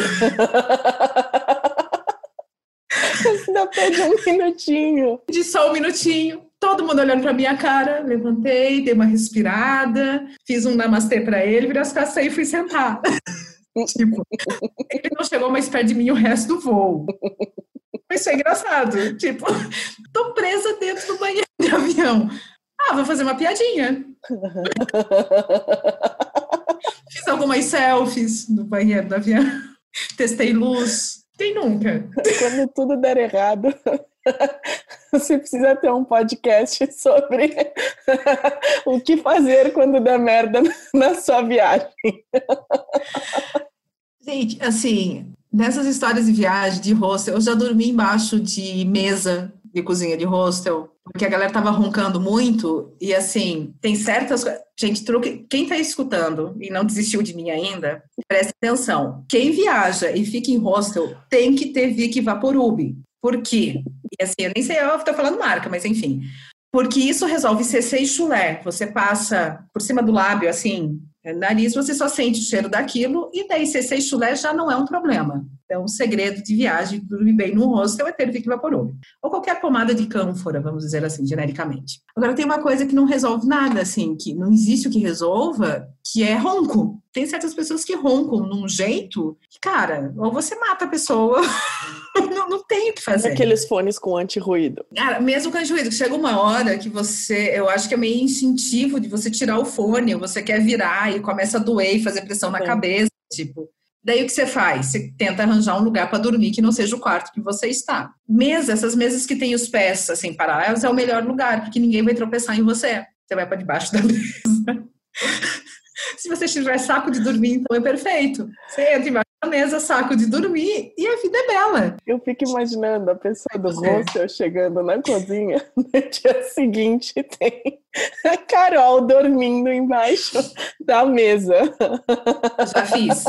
Ainda pede um minutinho. De só um minutinho. Todo mundo olhando pra minha cara, levantei, dei uma respirada, fiz um namastê pra ele, virei as costas e fui sentar. <laughs> tipo, ele não chegou mais perto de mim o resto do voo. Isso é engraçado. Tipo, tô presa dentro do banheiro de avião. Ah, vou fazer uma piadinha. <laughs> Fiz algumas selfies no banheiro do avião. Testei luz. Quem nunca? <laughs> Quando tudo der errado, <laughs> você precisa ter um podcast sobre <laughs> o que fazer quando der merda na sua viagem. Gente, assim, nessas histórias de viagem, de hostel, eu já dormi embaixo de mesa de cozinha de hostel, porque a galera tava roncando muito, e assim, tem certas. Gente, truque. Quem tá escutando e não desistiu de mim ainda, presta atenção. Quem viaja e fica em hostel tem que ter Vic Vaporub. Por quê? E assim, eu nem sei, eu tô falando marca, mas enfim. Porque isso resolve CC e chulé. Você passa por cima do lábio, assim, nariz, você só sente o cheiro daquilo, e daí CC e chulé já não é um problema. Então, o segredo de viagem, dormir bem no hostel é ter Vic Vaporub. Ou qualquer pomada de cânfora, vamos dizer assim, genericamente. Agora, tem uma coisa que não resolve nada, assim, que não existe o que resolva, que é ronco. Tem certas pessoas que roncam num jeito que, cara, ou você mata a pessoa, <laughs> <laughs> não, não tem o que fazer. Aqueles fones com anti-ruído. Cara, mesmo com anti-ruído, chega uma hora que você, eu acho que é meio instintivo de você tirar o fone, você quer virar e começa a doer e fazer pressão na cabeça, tipo... Daí o que você faz? Você tenta arranjar um lugar para dormir que não seja o quarto que você está. Mesa, essas mesas que tem os pés assim paralelos é o melhor lugar, porque ninguém vai tropeçar em você. Você vai para debaixo da <laughs> mesa. Se você tiver saco de dormir, então é perfeito. Você entra embaixo da mesa, saco de dormir e a vida é bela. Eu fico imaginando a pessoa do hostel chegando na cozinha <laughs> no dia seguinte tem a Carol dormindo embaixo da mesa. Já fiz.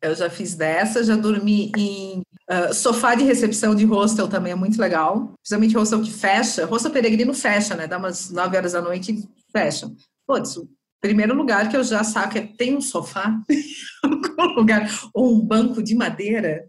Eu já fiz dessa, já dormi em uh, sofá de recepção de hostel também é muito legal. Principalmente hostel que fecha. Hostel peregrino fecha, né? Dá umas 9 horas da noite e fecha. Putz, primeiro lugar que eu já saco é tem um sofá, <laughs> um lugar, ou um banco de madeira.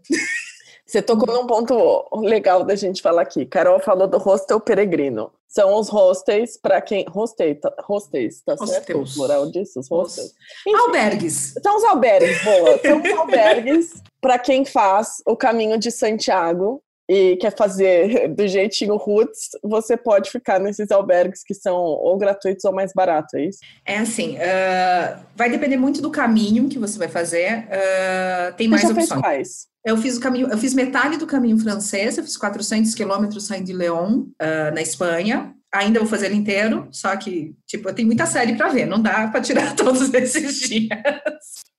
Você tocou num ponto legal da gente falar aqui. Carol falou do hostel peregrino. São os hostels para quem. Hostel, tá, hostels, tá hostels. certo? O plural disso? Os hostels. Enfim, albergues. São os albergues, boa. São os <laughs> albergues para quem faz o caminho de Santiago e quer fazer <laughs> do jeitinho roots, você pode ficar nesses albergues que são ou gratuitos ou mais baratos, é isso? É assim, uh, vai depender muito do caminho que você vai fazer. Uh, tem mais você opções. Fez quais? Eu fiz o caminho, eu fiz metade do caminho francês, eu fiz 400 quilômetros saindo de León, uh, na Espanha. Ainda vou fazer ele inteiro, só que, tipo, tenho muita série para ver, não dá para tirar <laughs> todos esses dias.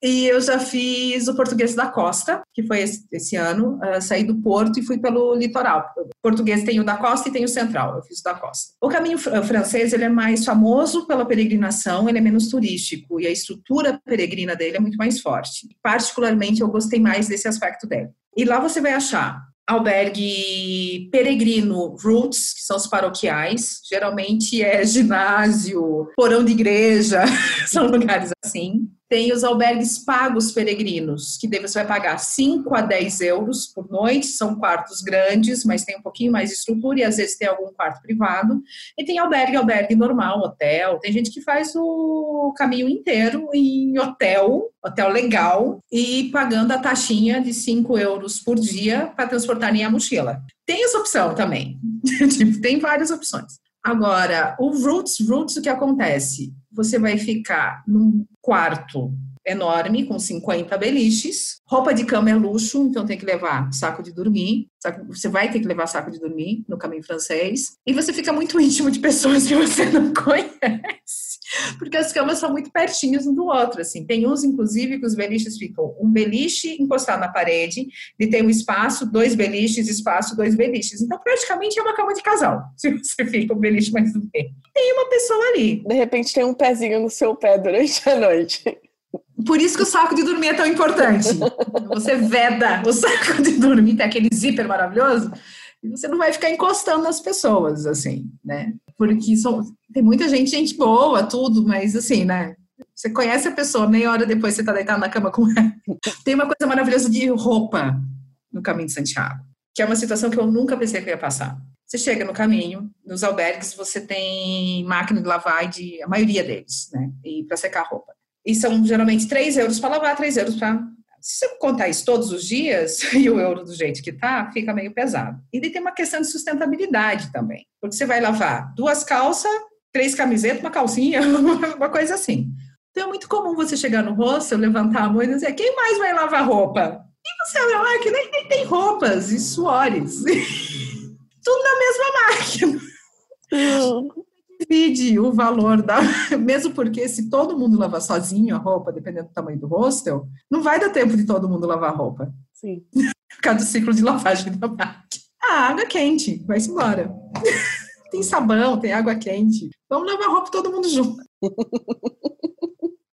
E eu já fiz o Português da Costa, que foi esse, esse ano, uh, saí do Porto e fui pelo litoral. O português tem o da Costa e tem o Central, eu fiz o da Costa. O caminho francês, ele é mais famoso pela peregrinação, ele é menos turístico, e a estrutura peregrina dele é muito mais forte. Particularmente, eu gostei mais desse aspecto dele. E lá você vai achar albergue peregrino roots, que são os paroquiais, geralmente é ginásio, porão de igreja, <laughs> são lugares assim. Tem os albergues pagos peregrinos, que daí você vai pagar 5 a 10 euros por noite, são quartos grandes, mas tem um pouquinho mais de estrutura e às vezes tem algum quarto privado. E tem albergue, albergue normal, hotel. Tem gente que faz o caminho inteiro em hotel, hotel legal, e pagando a taxinha de 5 euros por dia para transportar nem a mochila. Tem essa opção também. <laughs> Tipo, tem várias opções. Agora, o Roots, Roots, o que acontece? Você vai ficar num quarto enorme, com 50 beliches. Roupa de cama é luxo, então tem que levar saco de dormir. Você vai ter que levar saco de dormir no caminho francês. E você fica muito <laughs> íntimo de pessoas que você não conhece. Porque as camas são muito pertinhas um do outro, assim. Tem uns, inclusive, que os beliches ficam um beliche encostado na parede, e tem um espaço, dois beliches, espaço, dois beliches. Então, praticamente é uma cama de casal, <laughs> se você fica um beliche mais do meio. Tem uma pessoa ali. De repente tem um pezinho no seu pé durante a noite. Por isso que o saco de dormir é tão importante. Você veda o saco de dormir, tem aquele zíper maravilhoso, e você não vai ficar encostando nas pessoas, assim, né? Porque são, tem muita gente, gente boa, tudo, mas assim, né? Você conhece a pessoa, meia hora depois você tá deitado na cama com ela. Tem uma coisa maravilhosa de roupa no caminho de Santiago, que é uma situação que eu nunca pensei que ia passar. Você chega no caminho, nos albergues você tem máquina de lavar, de, a maioria deles, né? E para secar roupa. E são geralmente 3 euros para lavar, 3 euros para. Se você contar isso todos os dias, <laughs> e o euro do jeito que tá, fica meio pesado. E tem uma questão de sustentabilidade também. Porque você vai lavar duas calças, três camisetas, uma calcinha, <laughs> uma coisa assim. Então é muito comum você chegar no hostel, levantar a mão e dizer: quem mais vai lavar roupa? E você olha lá que nem, nem tem roupas e suores. <laughs> tudo na mesma máquina. Divide o valor da. <laughs> Mesmo porque se todo mundo lavar sozinho a roupa, dependendo do tamanho do hostel, não vai dar tempo de todo mundo lavar a roupa. Sim. <laughs> Por causa do ciclo de lavagem da máquina. Ah, água quente, vai-se embora. <laughs> tem sabão, tem água quente. Vamos lavar a roupa todo mundo junto.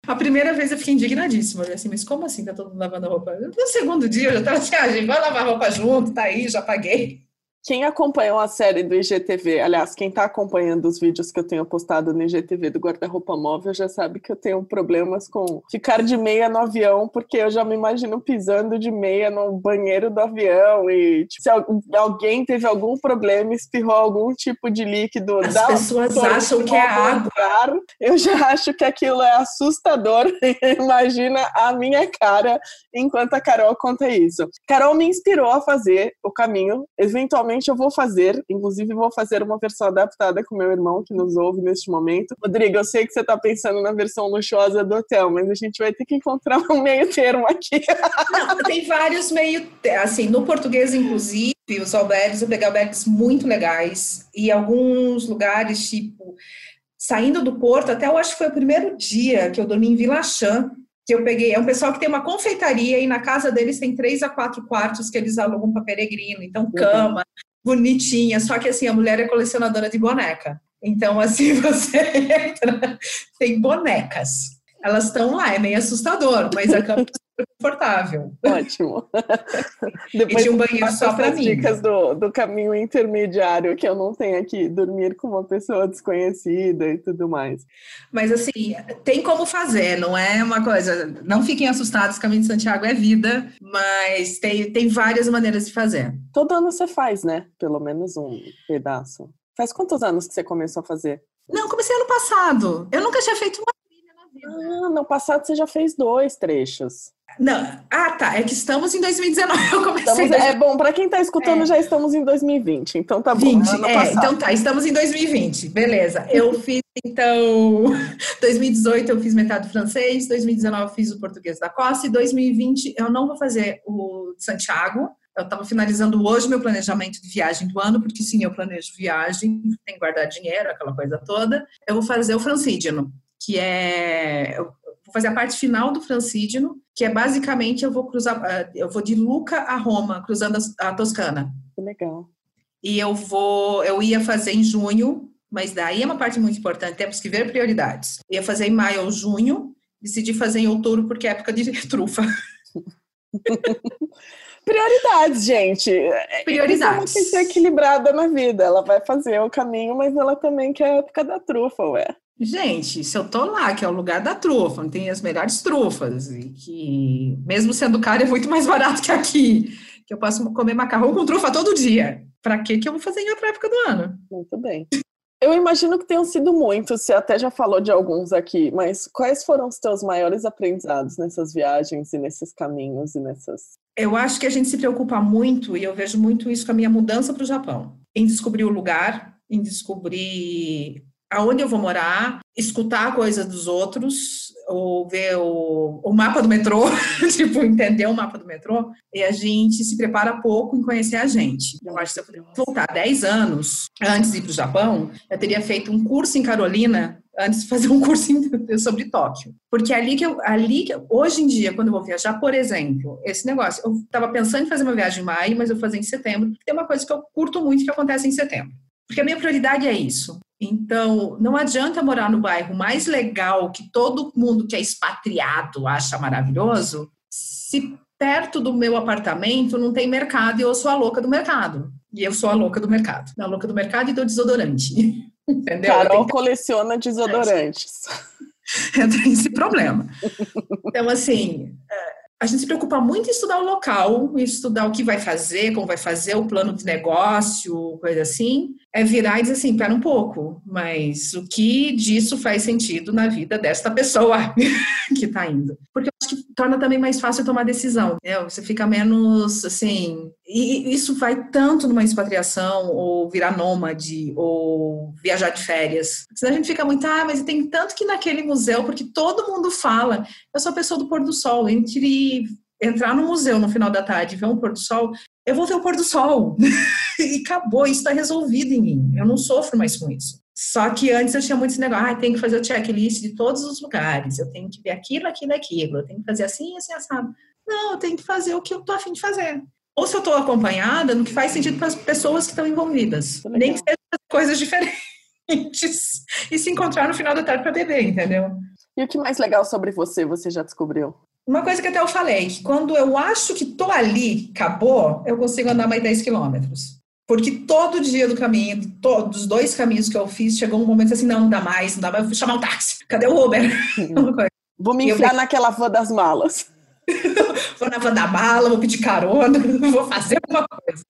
A primeira vez eu fiquei indignadíssima. Eu assim, mas como assim tá todo mundo lavando a roupa? No segundo dia eu já tava assim, ah, gente, vai lavar a roupa junto, tá aí, já paguei. Quem acompanhou a série do IGTV, aliás, quem está acompanhando os vídeos que eu tenho postado no IGTV do guarda-roupa móvel já sabe que eu tenho problemas com ficar de meia no avião, porque eu já me imagino pisando de meia no banheiro do avião e tipo, se alguém teve algum problema, espirrou algum tipo de líquido. As pessoas acham que é água. Eu já acho que aquilo é assustador. <laughs> Imagina a minha cara enquanto a Carol conta isso. Carol me inspirou a fazer o caminho, eventualmente provavelmente eu vou fazer, inclusive vou fazer uma versão adaptada com meu irmão que nos ouve neste momento. Rodrigo, eu sei que você está pensando na versão luxuosa do hotel, mas a gente vai ter que encontrar um meio termo aqui. Não, tem vários meio, assim, no português inclusive, os albergues, eu peguei albergues muito legais e alguns lugares tipo saindo do porto, até eu acho que foi o primeiro dia que eu dormi em Vila Chã, que eu peguei, é um pessoal que tem uma confeitaria e na casa deles tem três a quatro quartos que eles alugam para peregrino, então cama, bonitinha, só que assim, a mulher é colecionadora de boneca. Então, assim, <laughs> você entra, tem bonecas. Elas estão lá, é meio assustador, mas a cama é confortável. Ótimo. <laughs> Depois e tinha um banheiro só para mim. dicas do, do caminho intermediário, que eu não tenho aqui, dormir com uma pessoa desconhecida e tudo mais. Mas assim, tem como fazer, não é uma coisa. Não fiquem assustados, caminho de Santiago é vida, mas tem, tem várias maneiras de fazer. Todo ano você faz, né? Pelo menos um pedaço. Faz quantos anos que você começou a fazer? Não, comecei ano passado. Eu nunca tinha feito uma. Ah, no passado você já fez dois trechos. Não, ah tá, é que estamos em 2019. Eu comecei estamos, É bom, para quem está escutando, é. já estamos em 2020, então tá bom. 20, é, então tá, estamos em 2020, beleza. Eu <laughs> fiz, então, <laughs> 2018 eu fiz metade francês, 2019 eu fiz o português da Costa, e 2020 eu não vou fazer o Santiago, eu estava finalizando hoje meu planejamento de viagem do ano, porque sim, eu planejo viagem, tem que guardar dinheiro, aquela coisa toda. Eu vou fazer o Francídino, que é. Eu vou fazer a parte final do Francídino, que é basicamente eu vou cruzar, eh, eu vou de Luca a Roma, cruzando a, Toscana. Que legal. E eu vou, eu ia fazer em junho, mas daí é uma parte muito importante, temos que ver prioridades. Eu ia fazer em maio ou junho, decidi fazer em outubro porque é época de <laughs> trufa. <laughs> Prioridades, gente. Prioridades. Ela tem que ser equilibrada na vida. Ela vai fazer o caminho, mas ela também quer a época da trufa, ué. Gente, se eu tô lá, que é o lugar da trufa, tem as melhores trufas, e que, mesmo sendo caro, é muito mais barato que aqui, que eu posso comer macarrão com trufa todo dia. Para que que eu vou fazer em outra época do ano? Muito bem. Eu imagino que tenham sido muitos, você até já falou de alguns aqui, mas quais foram os teus maiores aprendizados nessas viagens e nesses caminhos e nessas. Eu acho que a gente se preocupa muito, e eu vejo muito isso com a minha mudança para o Japão, em descobrir o lugar, em descobrir aonde eu vou morar, escutar coisas dos outros, ou ver o, o mapa do metrô, <laughs> tipo, entender o mapa do metrô, e a gente se prepara pouco em conhecer a gente. Eu acho que se eu pudesse voltar 10 anos antes de ir para o Japão, eu teria feito um curso em Carolina antes de fazer um curso <laughs> sobre Tóquio. Porque ali que eu, ali que eu, hoje em dia, quando eu vou viajar, por exemplo, esse negócio, eu estava pensando em fazer uma viagem em maio, mas eu vou fazer em setembro, tem uma coisa que eu curto muito que acontece em setembro. Porque a minha prioridade é isso. Então, não adianta morar no bairro mais legal que todo mundo que é expatriado acha maravilhoso, se perto do meu apartamento não tem mercado e eu sou a louca do mercado. E eu sou a louca do mercado. A louca do mercado e do desodorante. <laughs> Entendeu? Carol tenho... coleciona desodorantes. <laughs> Eu tenho esse problema. Então, assim, a gente se preocupa muito em estudar o local, estudar o que vai fazer, como vai fazer, o plano de negócio, coisa assim. É virar e dizer assim, pera um pouco, mas o que disso faz sentido na vida desta pessoa <laughs> que está indo? Porque eu acho que torna também mais fácil tomar decisão, né? Você fica menos, assim... E isso vai tanto numa expatriação, ou virar nômade, ou viajar de férias. Senão a gente fica muito, ah, mas tem tanto que naquele museu, porque todo mundo fala. Eu sou a pessoa do pôr do sol, entre entrar no museu no final da tarde e ver um pôr do sol, eu vou ver o pôr do sol. <laughs> e acabou, isso está resolvido em mim. Eu não sofro mais com isso. Só que antes eu tinha muito esse negócio, ah, tem que fazer o checklist de todos os lugares, eu tenho que ver aquilo, aquilo, aquilo, eu tenho que fazer assim, assim, assado. Não, eu tenho que fazer o que eu tô afim de fazer. Ou se eu estou acompanhada, no que faz sentido para as pessoas que estão envolvidas. Nem que sejam coisas <laughs> diferentes. e se encontrar no final da tarde para beber, entendeu? E o que mais legal sobre você você já descobriu? Uma coisa que até eu falei, que quando eu acho que tô ali, acabou, eu consigo andar mais 10 quilômetros. Porque todo dia do caminho, todos os dois caminhos que eu fiz, chegou um momento assim, não, não dá mais, não dá mais, eu fui chamar um táxi. Cadê o Uber? <laughs> Vou me enfiar eu... naquela van das malas. <laughs> vou na da mala, vou pedir carona, <laughs> vou fazer alguma coisa.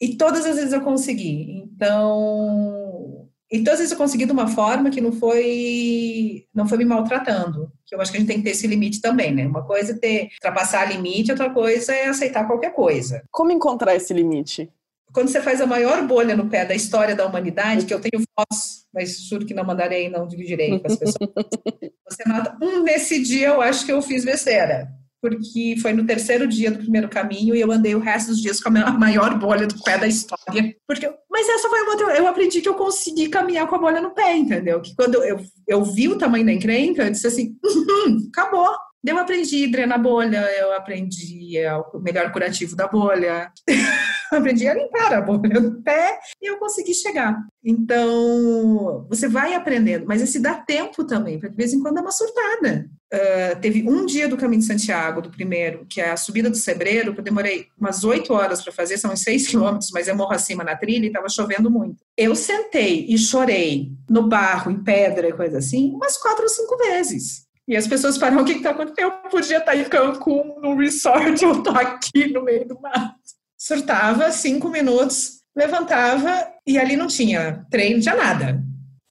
E todas as vezes eu consegui. Então, então, às vezes eu consegui de uma forma que não foi, não foi me maltratando. Que eu acho que a gente tem que ter esse limite também, né? Uma coisa é ter, ultrapassar limite, outra coisa é aceitar qualquer coisa. Como encontrar esse limite? Quando você faz a maior bolha no pé da história da humanidade, que eu tenho voz, mas juro que não mandarei, não dividirei com as pessoas. <laughs> Você nota, hum, nesse dia eu acho que eu fiz besteira porque foi no terceiro dia do primeiro caminho e eu andei o resto dos dias com a maior bolha do pé da história. Porque, mas essa foi uma. Eu aprendi que eu consegui caminhar com a bolha no pé, entendeu? Que quando eu, eu vi o tamanho da encrenca, eu disse assim: uhum, acabou. Eu aprendi a drenar a bolha, eu aprendi o melhor curativo da bolha, eu <laughs> aprendi a limpar a bolha do pé e eu consegui chegar. Então, você vai aprendendo, mas esse dá tempo também, porque de vez em quando é uma surtada. Uh, teve um dia do Caminho de Santiago, do primeiro, que é a subida do Sebreiro, que eu demorei umas oito horas para fazer, são uns seis <laughs> quilômetros, mas eu morro acima na trilha e estava chovendo muito. Eu sentei e chorei no barro, em pedra e coisa assim, umas quatro ou cinco vezes. E as pessoas pararam, o que está acontecendo? Eu podia estar em Cancún, num resort, <laughs> eu estou aqui no meio do mato. Surtava cinco minutos, levantava e ali não tinha treino, não tinha nada.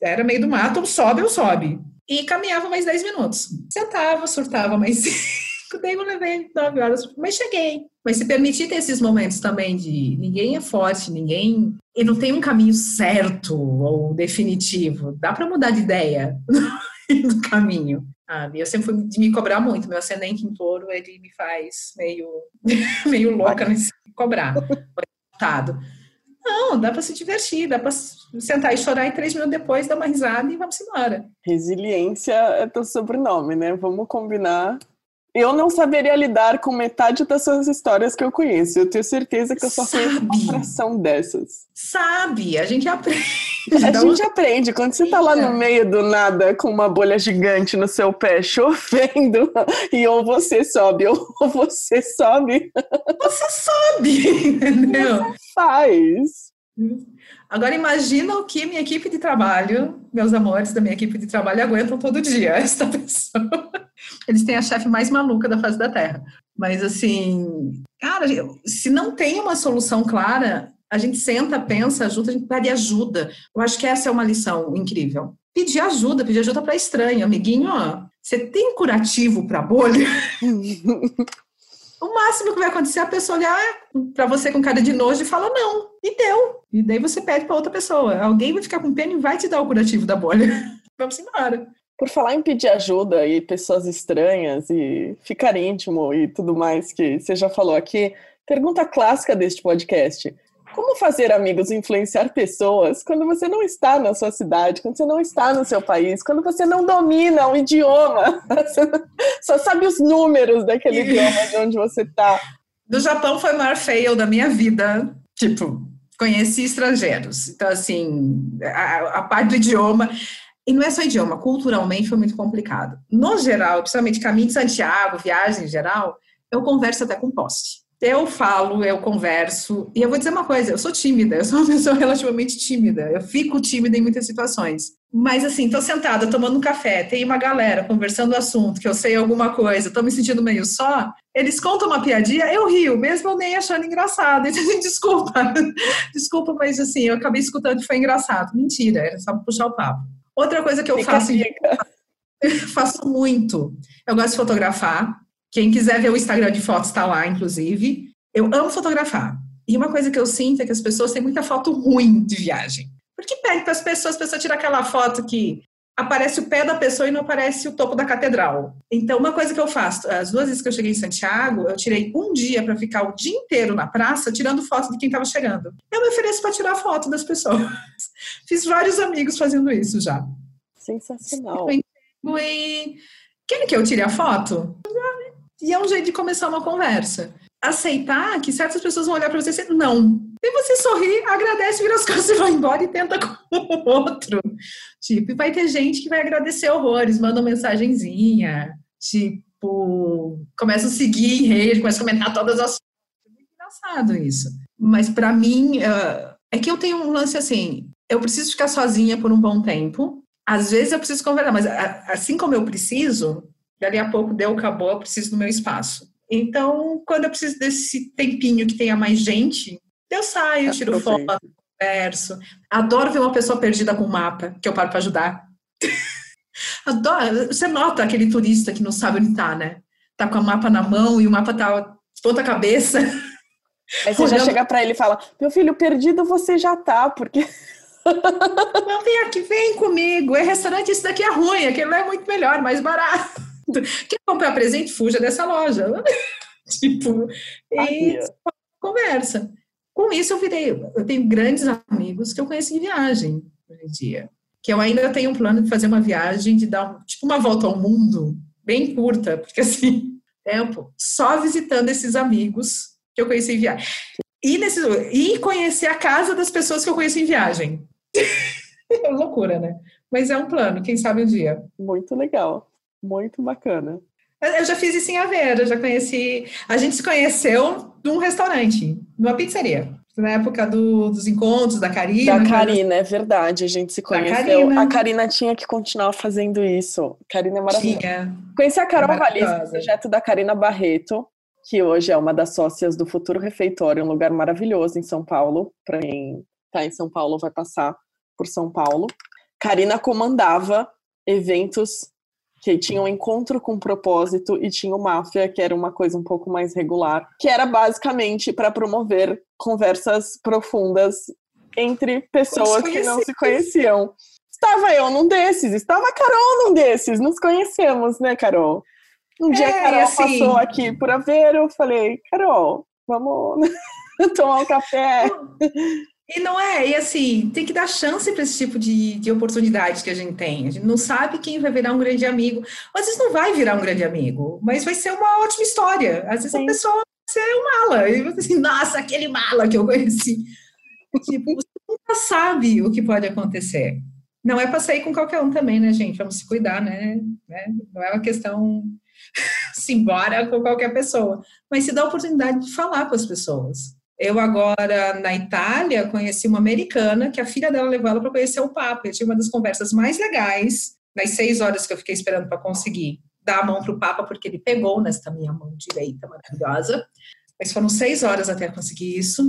Era meio do mato, ou sobe ou sobe e caminhava mais 10 minutos. Sentava, surtava mais 5, <laughs> daí eu levei 9 horas, mas cheguei. Mas se permitir ter esses momentos também de ninguém é forte, ninguém. E não tem um caminho certo ou definitivo. Dá para mudar de ideia <laughs> no caminho. Sabe? Eu sempre fui de me cobrar muito. Meu ascendente em touro, ele me faz meio, <laughs> meio louca nesse cobrar. Resultado. Não, dá para se divertir, dá para sentar e chorar e três minutos depois dar uma risada e vamos embora. Resiliência é teu sobrenome, né? Vamos combinar. Eu não saberia lidar com metade das suas histórias que eu conheço. Eu tenho certeza que eu só conheço uma fração dessas. Sabe, a gente aprende. <laughs> A gente aprende. Quando você tá lá no meio do nada com uma bolha gigante no seu pé, chovendo, <laughs> e ou você sobe, ou <laughs> você sobe. Você sobe, entendeu? Faz. Agora imagina o que minha equipe de trabalho, meus amores da minha equipe de trabalho aguentam todo dia, <laughs> esta pessoa. Eles têm a chefe mais maluca da face da Terra. Mas assim, cara, se não tem uma solução clara, a gente senta, pensa, ajuda, a gente pede ajuda. Eu acho que essa é uma lição incrível. Pedir ajuda, pedir ajuda para estranho, amiguinho, ó. Você tem curativo para bolha? <laughs> o máximo que vai acontecer é a pessoa olhar para você com cara de nojo e fala não, e deu. E daí você pede para outra pessoa. Alguém vai ficar com pena e vai te dar o curativo da bolha. <laughs> Vamos embora. Por falar em pedir ajuda e pessoas estranhas e ficar íntimo e tudo mais que você já falou aqui, pergunta clássica deste podcast. Como fazer amigos, influenciar pessoas quando você não está na sua cidade, quando você não está no seu país, quando você não domina o idioma, <laughs> só sabe os números daquele idioma de onde você está? Do Japão foi o maior fail da minha vida. Tipo, conheci estrangeiros. Então, assim, a, a parte do idioma. E não é só idioma, culturalmente foi muito complicado. No geral, principalmente caminho de Santiago, viagem em geral, eu converso até com poste. Eu falo, eu converso, e eu vou dizer uma coisa: eu sou tímida, eu sou uma <laughs> pessoa relativamente tímida, eu fico tímida em muitas situações. Mas assim, tô sentada tomando um café, tem uma galera conversando o assunto, que eu sei alguma coisa, tô me sentindo meio só, eles contam uma piadinha, eu rio, mesmo eu nem achando engraçado. <laughs> Então, desculpa, <laughs> desculpa, mas assim, eu acabei escutando e foi engraçado. Mentira, era só puxar o papo. Outra coisa que eu Fica faço, dica. faço muito, eu gosto de fotografar. Quem quiser ver o Instagram de fotos está lá, inclusive. Eu amo fotografar. E uma coisa que eu sinto é que as pessoas têm muita foto ruim de viagem. Porque pede para as pessoas, a pessoa tira aquela foto que aparece o pé da pessoa e não aparece o topo da catedral. Então, uma coisa que eu faço, as duas vezes que eu cheguei em Santiago, eu tirei um dia para ficar o dia inteiro na praça tirando foto de quem estava chegando. Eu me ofereço para tirar foto das pessoas. <laughs> Fiz vários amigos fazendo isso já. Sensacional. E querem que eu tire a foto? E é um jeito de começar uma conversa. Aceitar que certas pessoas vão olhar para você e dizer não. E você sorri, agradece, vira as costas e vai embora e tenta com <laughs> o outro. Tipo, e vai ter gente que vai agradecer horrores, manda uma mensagenzinha, tipo, começa a seguir em rede, começa a comentar todas as. É engraçado isso. Mas para mim, uh, é que eu tenho um lance assim: eu preciso ficar sozinha por um bom tempo. Às vezes eu preciso conversar, mas assim como eu preciso, dali a pouco deu, acabou, eu preciso do meu espaço. Então, quando eu preciso desse tempinho que tenha mais gente, eu saio, tiro foto, converso. Adoro ver uma pessoa perdida com um mapa, que eu paro para ajudar. <laughs> Adoro. Você nota aquele turista que não sabe onde tá, né? Tá com o mapa na mão e o mapa tá ponta cabeça. <laughs> Aí você já chega para ele e fala: Meu filho, perdido você já tá, porque. <laughs> Não, vem aqui, vem comigo. É restaurante, esse daqui é ruim, aquele é muito melhor, mais barato. Quer comprar presente? Fuja dessa loja. <laughs> tipo, e conversa. Com isso, eu virei. Eu tenho grandes amigos que eu conheci em viagem hoje em dia. Que eu ainda tenho um plano de fazer uma viagem, de dar tipo uma volta ao mundo, bem curta, porque assim, <laughs> tempo, só visitando esses amigos que eu conheci em viagem. E, nesse, e conhecer a casa das pessoas que eu conheci em viagem. <laughs> é loucura, né? Mas é um plano, quem sabe um dia. Muito legal, muito bacana. Eu já fiz isso em Aveiro, já conheci. A gente se conheceu num restaurante, numa pizzaria. Na época do, dos encontros da Karina. Da Karina, é verdade, a gente se conheceu. Karina. A Karina tinha que continuar fazendo isso. Karina é maravilhosa. Tinha. Conheci a Carol Valis, projeto da Karina Barreto, que hoje é uma das sócias do Futuro Refeitório, um lugar maravilhoso em São Paulo. Para quem está em São Paulo, vai passar por São Paulo. Karina comandava eventos que tinha um encontro com propósito e tinha o Máfia, que era uma coisa um pouco mais regular, que era basicamente para promover conversas profundas entre pessoas que não se conheciam. Estava eu num desses, estava a Carol num desses, nos conhecemos, né, Carol? Um dia é, a Carol assim... passou aqui por Aveiro, eu falei, Carol, vamos <laughs> tomar um café. <laughs> <laughs> E não é, e assim, tem que dar chance para esse tipo de, de oportunidade que a gente tem. A gente não sabe quem vai virar um grande amigo. Às vezes não vai virar um grande amigo, mas vai ser uma ótima história. Às vezes Sim. a pessoa vai ser um mala. E você assim, nossa, aquele mala que eu conheci. tipo, você nunca sabe o que pode acontecer. Não é para sair com qualquer um também, né, gente? Vamos se cuidar, né? né? Não é uma questão <laughs> se embora com qualquer pessoa, mas se dá a oportunidade de falar com as pessoas eu agora, na Itália, conheci uma americana que a filha dela levou ela para conhecer o Papa. Eu tive uma das conversas mais legais, nas seis horas que eu fiquei esperando para conseguir dar a mão para o Papa, porque ele pegou nesta minha mão direita maravilhosa. Mas foram seis horas até conseguir isso.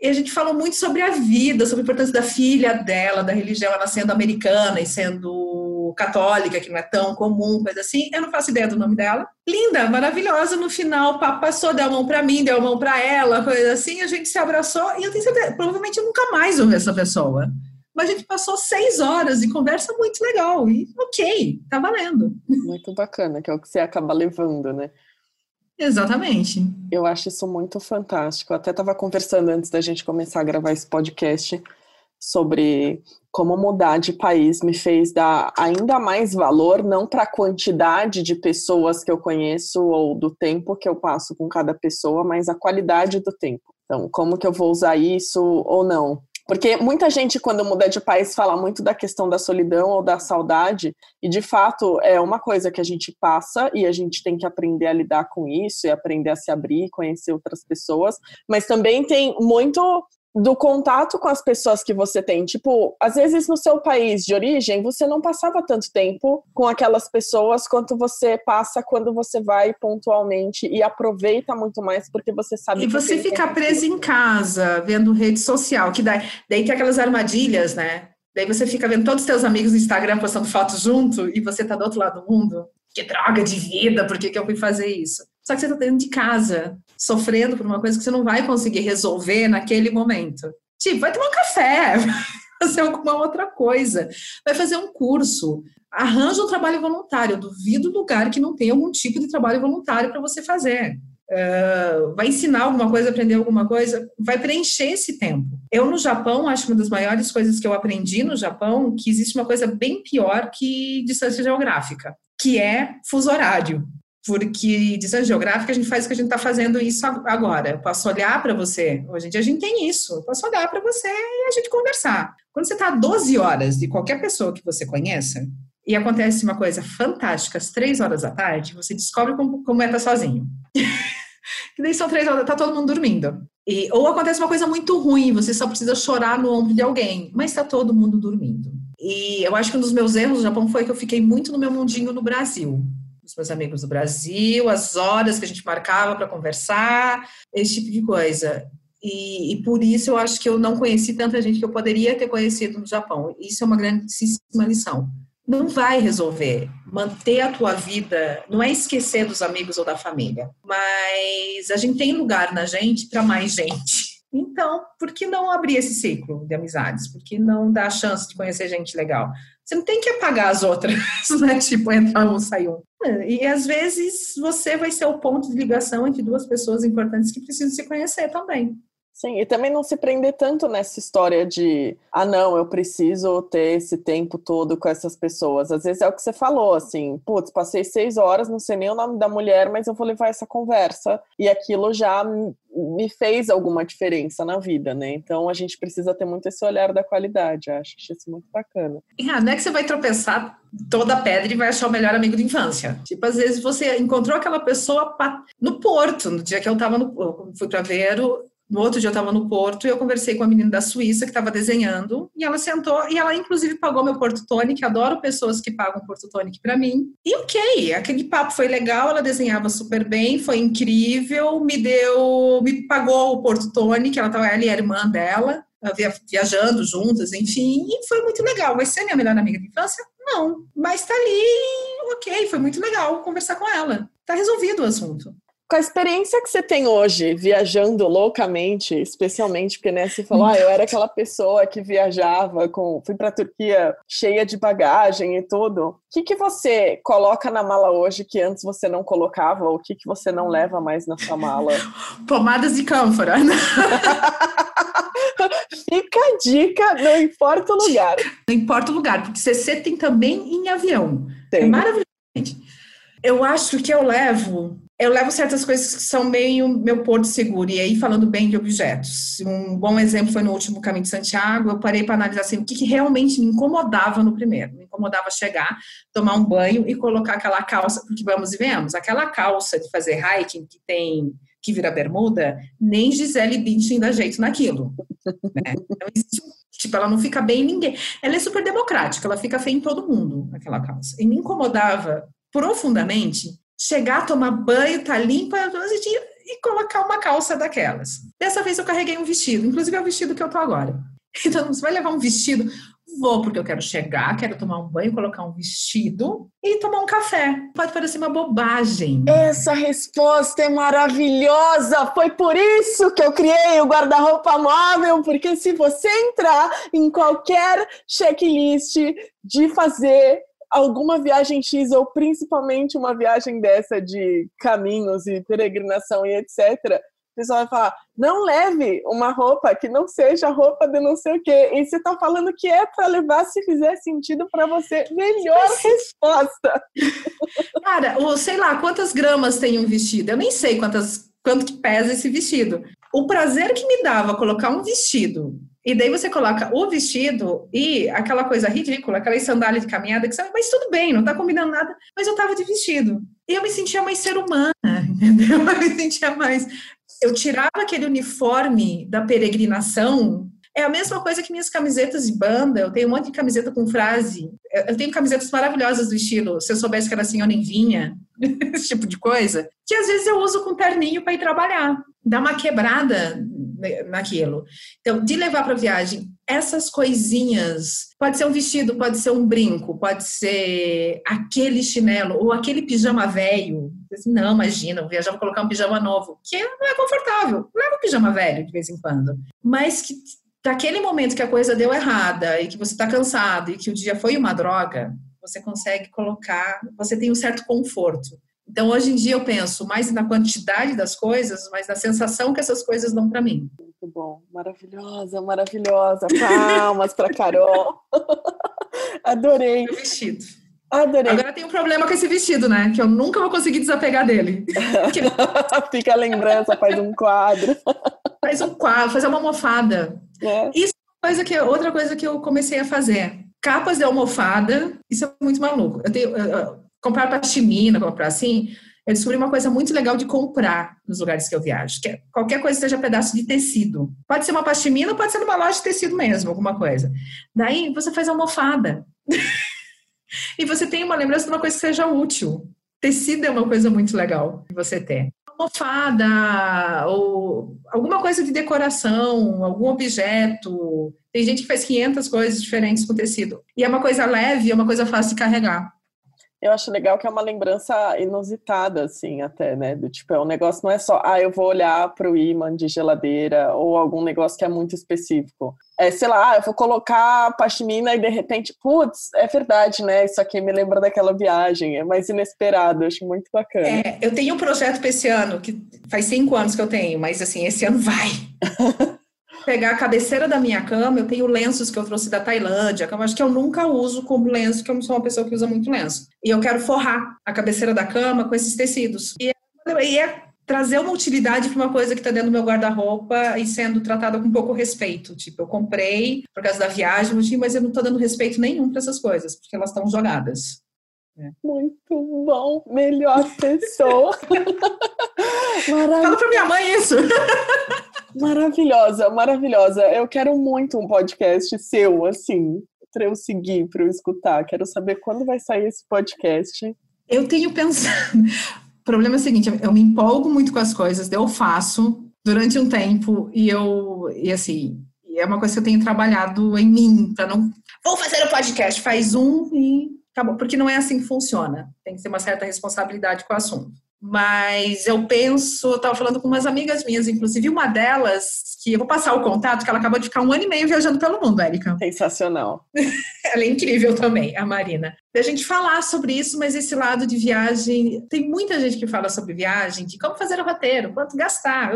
E a gente falou muito sobre a vida, sobre a importância da filha dela, da religião, ela sendo americana e sendo católica, que não é tão comum, coisa assim. Eu não faço ideia do nome dela. Linda, maravilhosa. No final, o papo passou, deu a mão para mim, deu a mão para ela, coisa assim. A gente se abraçou e eu tenho certeza, provavelmente eu nunca mais vou ver essa pessoa. Mas a gente passou seis horas de conversa muito legal. E ok, tá valendo. Muito bacana, que é o que você acaba levando, né? Exatamente. Eu acho isso muito fantástico. Eu até estava conversando antes da gente começar a gravar esse podcast sobre como mudar de país me fez dar ainda mais valor, não para a quantidade de pessoas que eu conheço ou do tempo que eu passo com cada pessoa, mas a qualidade do tempo. Então, como que eu vou usar isso ou não? Porque muita gente, quando muda de país, fala muito da questão da solidão ou da saudade, e de fato é uma coisa que a gente passa e a gente tem que aprender a lidar com isso e aprender a se abrir, conhecer outras pessoas, mas também tem muito do contato com as pessoas que você tem. Tipo, às vezes no seu país de origem, você não passava tanto tempo com aquelas pessoas quanto você passa quando você vai pontualmente e aproveita muito mais porque você sabe. E você fica preso em casa, vendo rede social, que daí, daí tem aquelas armadilhas, né? Daí você fica vendo todos os seus amigos no Instagram postando fotos junto e você tá do outro lado do mundo. Que droga de vida, por que, que eu fui fazer isso? Só que você tá dentro de casa, sofrendo por uma coisa que você não vai conseguir resolver naquele momento. Tipo, vai tomar um café, <laughs> vai fazer alguma outra coisa, vai fazer um curso, arranja um trabalho voluntário. Eu duvido lugar que não tenha algum tipo de trabalho voluntário para você fazer. Uh, vai ensinar alguma coisa, aprender alguma coisa, vai preencher esse tempo. Eu, no Japão, acho uma das maiores coisas que eu aprendi no Japão que existe uma coisa bem pior que distância geográfica, que é fuso horário. Porque distância geográfica a gente faz o que a gente está fazendo isso agora. Eu posso olhar para você. Hoje em dia a gente tem isso. Eu posso olhar para você e a gente conversar. Quando você está a 12 horas de qualquer pessoa que você conheça, e acontece uma coisa fantástica às três horas da tarde, você descobre como, como é estar tá sozinho. <laughs> que daí são três horas, tá todo mundo dormindo. E, ou acontece uma coisa muito ruim, você só precisa chorar no ombro de alguém, mas está todo mundo dormindo. E eu acho que um dos meus erros no Japão foi que eu fiquei muito no meu mundinho no Brasil. Os meus amigos do Brasil, as horas que a gente marcava para conversar, esse tipo de coisa. E, e, por isso eu acho que eu não conheci tanta gente que eu poderia ter conhecido no Japão. Isso é uma grandíssima lição não vai resolver. Manter a tua vida não é esquecer dos amigos ou da família, mas a gente tem lugar na gente para mais gente. Então, por que não abrir esse ciclo de amizades? Por que não dar a chance de conhecer gente legal? Você não tem que apagar as outras, <laughs> né? Tipo, entrar um, sair um. E às vezes você vai ser o ponto de ligação entre duas pessoas importantes que precisam se conhecer também. Sim, e também não se prender tanto nessa história de, ah, não, eu preciso ter esse tempo todo com essas pessoas. Às vezes é o que você falou, assim, putz, passei seis horas, não sei nem o nome da mulher, mas eu vou levar essa conversa. E aquilo já me fez alguma diferença na vida, né? Então a gente precisa ter muito esse olhar da qualidade. Acho isso muito bacana. Ah, não é que você vai tropeçar toda pedra e vai achar o melhor amigo de infância. Tipo, às vezes você encontrou aquela pessoa no Porto, no dia que eu tava no. Eu fui para Vero, no outro dia eu estava no Porto e eu conversei com a menina da Suíça que estava desenhando e ela sentou e ela inclusive pagou meu Porto Tonic, adoro pessoas que pagam Porto Tonic para mim. E ok, aquele papo foi legal, ela desenhava super bem, foi incrível, me deu, me pagou o Porto Tonic, ela estava ela e a irmã dela, viajando juntas, enfim, e foi muito legal. Vai ser minha melhor amiga de infância? Não, mas tá ali, ok, foi muito legal conversar com ela. Tá resolvido o assunto com a experiência que você tem hoje, viajando loucamente, especialmente porque né, você falou, ah, eu era aquela pessoa que viajava, com, fui para a Turquia cheia de bagagem e tudo. O que, que você coloca na mala hoje que antes você não colocava? Ou o que, que você não leva mais na sua mala? <laughs> Pomadas de cânfora. <laughs> Fica a dica, não importa o lugar. Não importa o lugar, porque CC tem também em avião. Tem. É maravilhoso. Eu acho que eu levo eu levo certas coisas que são meio meu porto seguro, e aí falando bem de objetos. Um bom exemplo foi no último Caminho de Santiago, eu parei para analisar assim, o que, que, realmente me incomodava no primeiro. Me incomodava chegar, tomar um banho e colocar aquela calça, porque vamos e vemos, aquela calça de fazer hiking que tem que vira bermuda, nem Gisele Bündchen dá jeito naquilo. Né? Então, tipo, ela não fica bem em ninguém. Ela é super democrática, ela fica feia em todo mundo, aquela calça. E me incomodava profundamente chegar, tomar banho, tá limpa e colocar uma calça daquelas. Dessa vez eu carreguei um vestido, inclusive é o vestido que eu tô agora. <laughs> Então, você vai levar um vestido? Vou, porque eu quero chegar, quero tomar um banho, colocar um vestido e tomar um café. Pode parecer uma bobagem. Essa resposta é maravilhosa! Foi por isso que eu criei o guarda-roupa móvel, porque se você entrar em qualquer checklist de fazer alguma viagem X, ou principalmente uma viagem dessa de caminhos e peregrinação e etc., o pessoal vai falar: não leve uma roupa que não seja roupa de não sei o quê. E você tá falando que é para levar se fizer sentido para você. Melhor resposta. <laughs> Cara, ou sei lá, quantas gramas tem um vestido? Eu nem sei quantas, quanto que pesa esse vestido. O prazer que me dava colocar um vestido e daí você coloca o vestido e aquela coisa ridícula, aquela sandália de caminhada, que você, mas tudo bem, não tá combinando nada, mas eu tava de vestido. E eu me sentia mais ser humana, <laughs> entendeu? Eu me sentia mais eu tirava aquele uniforme da peregrinação é a mesma coisa que minhas camisetas de banda. Eu tenho um monte de camiseta com frase. Eu tenho camisetas maravilhosas do estilo. Se eu soubesse que era assim, eu nem vinha. <laughs> Esse tipo de coisa. Que às vezes eu uso com terninho para ir trabalhar. Dá uma quebrada naquilo. Então, de levar para viagem essas coisinhas, pode ser um vestido, pode ser um brinco, pode ser aquele chinelo ou aquele pijama velho. Assim, não, imagina, vou viajar, vou colocar um pijama novo, que não é confortável. Leva um pijama velho de vez em quando. Mas que daquele momento que a coisa deu errada e que você está cansado e que o dia foi uma droga, você consegue colocar, você tem um certo conforto. Então, hoje em dia, eu penso mais na quantidade das coisas, mas na sensação que essas coisas dão para mim. Muito bom, maravilhosa, maravilhosa. Palmas para Carol. <laughs> Adorei. O vestido. Adorei. Agora tem um problema com esse vestido, né? Que eu nunca vou conseguir desapegar dele. <laughs> Fica a lembrança, faz um quadro. <laughs> Faz um quadro, fazer uma almofada. É. Isso é coisa que, outra coisa que eu comecei a fazer. Capas de almofada, isso é muito maluco. Eu tenho. Eu, comprar pashmina, comprar assim, eu descobri uma coisa muito legal de comprar nos lugares que eu viajo, que é qualquer coisa que seja pedaço de tecido. Pode ser uma pashmina, pode ser numa loja de tecido mesmo, alguma coisa. Daí você faz almofada. <laughs> e você tem uma lembrança de uma coisa que seja útil. Tecido é uma coisa muito legal de você ter almofada ou alguma coisa de decoração, algum objeto. Tem gente que faz 500 coisas diferentes com tecido. E é uma coisa leve, é uma coisa fácil de carregar. Eu acho legal que é uma lembrança inusitada, assim, até, né? Do tipo, é um negócio, não é só, ah, eu vou olhar para o imã de geladeira ou algum negócio que é muito específico. É, sei lá, eu vou colocar pashmina e de repente, putz, é verdade, né? Isso aqui me lembra daquela viagem, é mais inesperado, eu acho muito bacana. É, eu tenho um projeto para esse ano, que faz cinco anos que eu tenho, mas assim, esse ano vai. <laughs> pegar a cabeceira da minha cama, eu tenho lenços que eu trouxe da Tailândia, que eu acho que eu nunca uso como lenço, que eu não sou uma pessoa que usa muito lenço. E eu quero forrar a cabeceira da cama com esses tecidos. E é, e é trazer uma utilidade para uma coisa que está dentro do meu guarda-roupa e sendo tratada com pouco respeito. Tipo, eu comprei por causa da viagem, mas eu não estou dando respeito nenhum para essas coisas, porque elas estão jogadas. É. Muito bom, melhor pessoa. <laughs> Fala para minha mãe isso. <laughs> Maravilhosa, maravilhosa. Eu quero muito um podcast seu, assim, para eu seguir, para eu escutar. Quero saber quando vai sair esse podcast. Eu tenho pensado. O problema é o seguinte: eu me empolgo muito com as coisas, eu faço durante um tempo e eu, e assim, é uma coisa que eu tenho trabalhado em mim, para não. Vou fazer o um podcast, faz um e acabou. Porque não é assim que funciona. Tem que ter uma certa responsabilidade com o assunto. Mas eu penso, eu estava falando com umas amigas minhas, inclusive uma delas, que eu vou passar o contato, que ela acabou de ficar um ano e meio viajando pelo mundo, Érica. Sensacional. <laughs> ela é incrível também, a Marina. Da gente falar sobre isso, mas esse lado de viagem, tem muita gente que fala sobre viagem, de como fazer o roteiro, quanto gastar,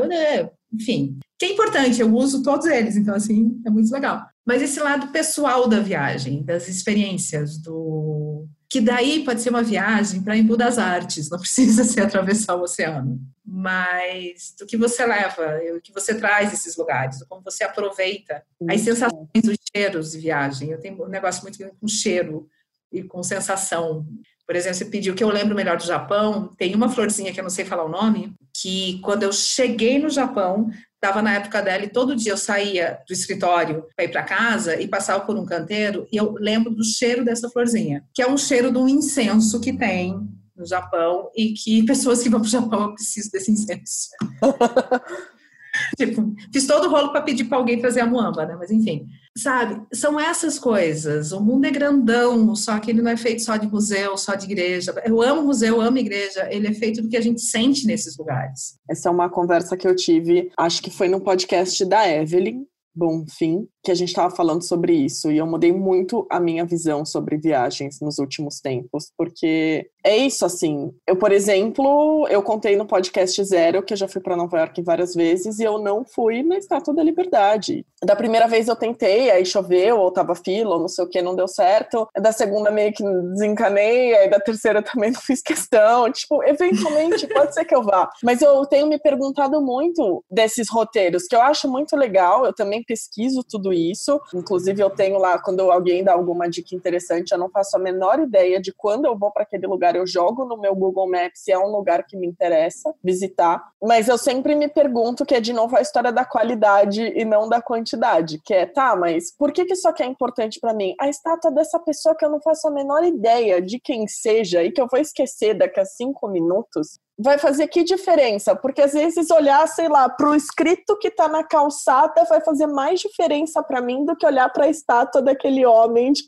enfim. Que é importante, eu uso todos eles, então assim, é muito legal. Mas esse lado pessoal da viagem, das experiências, do que daí pode ser uma viagem para Embu das Artes, não <laughs> precisa ser atravessar o oceano, mas do que você leva, o que você traz esses lugares, como você aproveita as sensações, os cheiros de viagem. Eu tenho um negócio muito com cheiro e com sensação. Por exemplo, você pediu que eu lembro melhor do Japão, tem uma florzinha que eu não sei falar o nome, que quando eu cheguei no Japão, estava na época dela e todo dia eu saía do escritório para ir para casa e passava por um canteiro e eu lembro do cheiro dessa florzinha, que é um cheiro de um incenso que tem no Japão e que <laughs> pessoas que vão para o Japão precisam desse incenso. <laughs> tipo, fiz todo o rolo para pedir para alguém trazer a muamba, né? Mas enfim, sabe? São essas coisas. O mundo é grandão, só que ele não é feito só de museu, só de igreja. Eu amo museu, amo igreja. Ele é feito do que a gente sente nesses lugares. Essa é uma conversa que eu tive, acho que foi no podcast da Evelyn, Bom Fim, que a gente estava falando sobre isso e eu mudei muito a minha visão sobre viagens nos últimos tempos, porque é isso assim. Eu, por exemplo, eu contei no podcast Zero que eu já fui para Nova York várias vezes e eu não fui na Estátua da Liberdade. Da primeira vez eu tentei, aí choveu ou tava fila ou não sei o que, não deu certo. Da segunda meio que desencanei, aí da terceira <laughs> também não fiz questão. Tipo, eventualmente pode ser que eu vá. Mas eu tenho me perguntado muito desses roteiros que eu acho muito legal. Eu também pesquiso tudo isso. Inclusive, eu tenho lá, quando alguém dá alguma dica interessante, eu não faço a menor ideia de quando eu vou para aquele lugar. Eu jogo no meu Google Maps se é um lugar que me interessa visitar. Mas eu sempre me pergunto que é de novo a história da qualidade e não da quantidade. Que é, tá, mas por que, que isso aqui é importante para mim? A estátua dessa pessoa que eu não faço a menor ideia de quem seja e que eu vou esquecer daqui a cinco minutos vai fazer que diferença? Porque às vezes olhar, sei lá, para o escrito que está na calçada vai fazer mais diferença para mim do que olhar para a estátua daquele homem de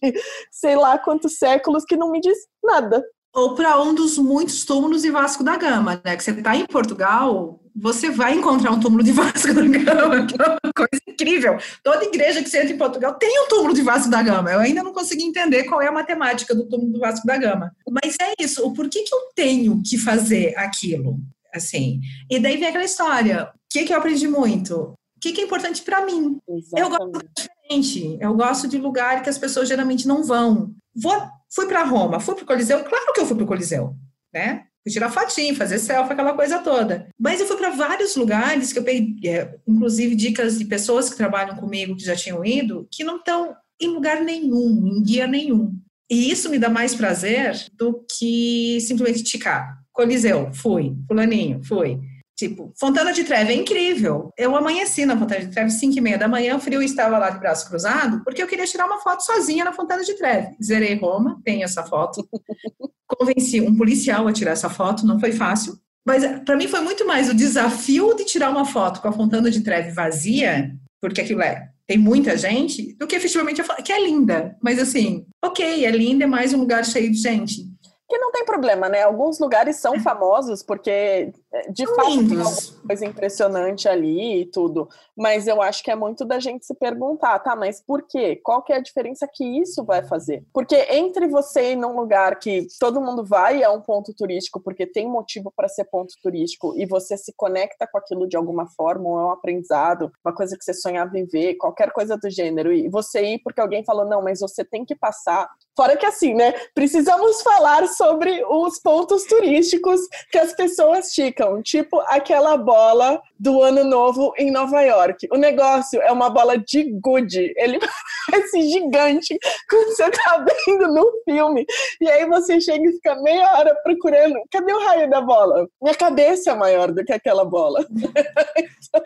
sei lá quantos séculos que não me diz nada. Ou para um dos muitos túmulos de Vasco da Gama, né? Que você está em Portugal, você vai encontrar um túmulo de <laughs> Vasco da Gama, que é uma coisa incrível. Toda igreja que você entra em Portugal tem um túmulo de Vasco da Gama. Eu ainda não consegui entender qual é a matemática do túmulo do Vasco da Gama. Mas é isso, o porquê que eu tenho que fazer aquilo? Assim, e daí vem aquela história. O que, que eu aprendi muito? O que, que é importante para mim? Exatamente. Eu gosto de diferente. Eu gosto de lugar que as pessoas geralmente não vão. Vou, fui para Roma, fui para o Coliseu. Claro que eu fui para o Coliseu, né? Fui tirar fotinho, fazer selfie, aquela coisa toda. Mas eu fui para vários lugares que eu peguei, é, inclusive dicas de pessoas que trabalham comigo, que já tinham ido, que não estão em lugar nenhum, em guia nenhum. E isso me dá mais prazer do que simplesmente ticar. Coliseu, fui. Fulaninho, fui. Tipo, Fontana de Treve é incrível. Eu amanheci na Fontana de Treve, 5 e meia da manhã, o frio estava lá de braço cruzado, porque eu queria tirar uma foto sozinha na Fontana de Treve. Zerei Roma, tenho essa foto. <laughs> Convenci um policial a tirar essa foto, não foi fácil. Mas para mim foi muito mais o desafio de tirar uma foto com a Fontana de Treve vazia, porque aquilo é, tem muita gente, do que efetivamente a foto, que é linda. Mas assim, ok, é linda, é mais um lugar cheio de gente. Que não tem problema, né? Alguns lugares são é. famosos porque de fato tem alguma coisa impressionante ali e tudo. Mas eu acho que é muito da gente se perguntar, tá, mas por quê? Qual que é a diferença que isso vai fazer? Porque entre você ir num lugar que todo mundo vai é um ponto turístico, porque tem motivo para ser ponto turístico, e você se conecta com aquilo de alguma forma, ou é um aprendizado, uma coisa que você sonhava em ver, qualquer coisa do gênero, e você ir porque alguém falou, não, mas você tem que passar. Fora que assim, né? Precisamos falar sobre os pontos turísticos que as pessoas ficam tipo aquela bola do ano novo em Nova York. O negócio é uma bola de gude, ele <laughs> parece gigante quando você tá vendo no filme. E aí você chega e fica meia hora procurando, cadê o raio da bola? Minha cabeça é maior do que aquela bola. então...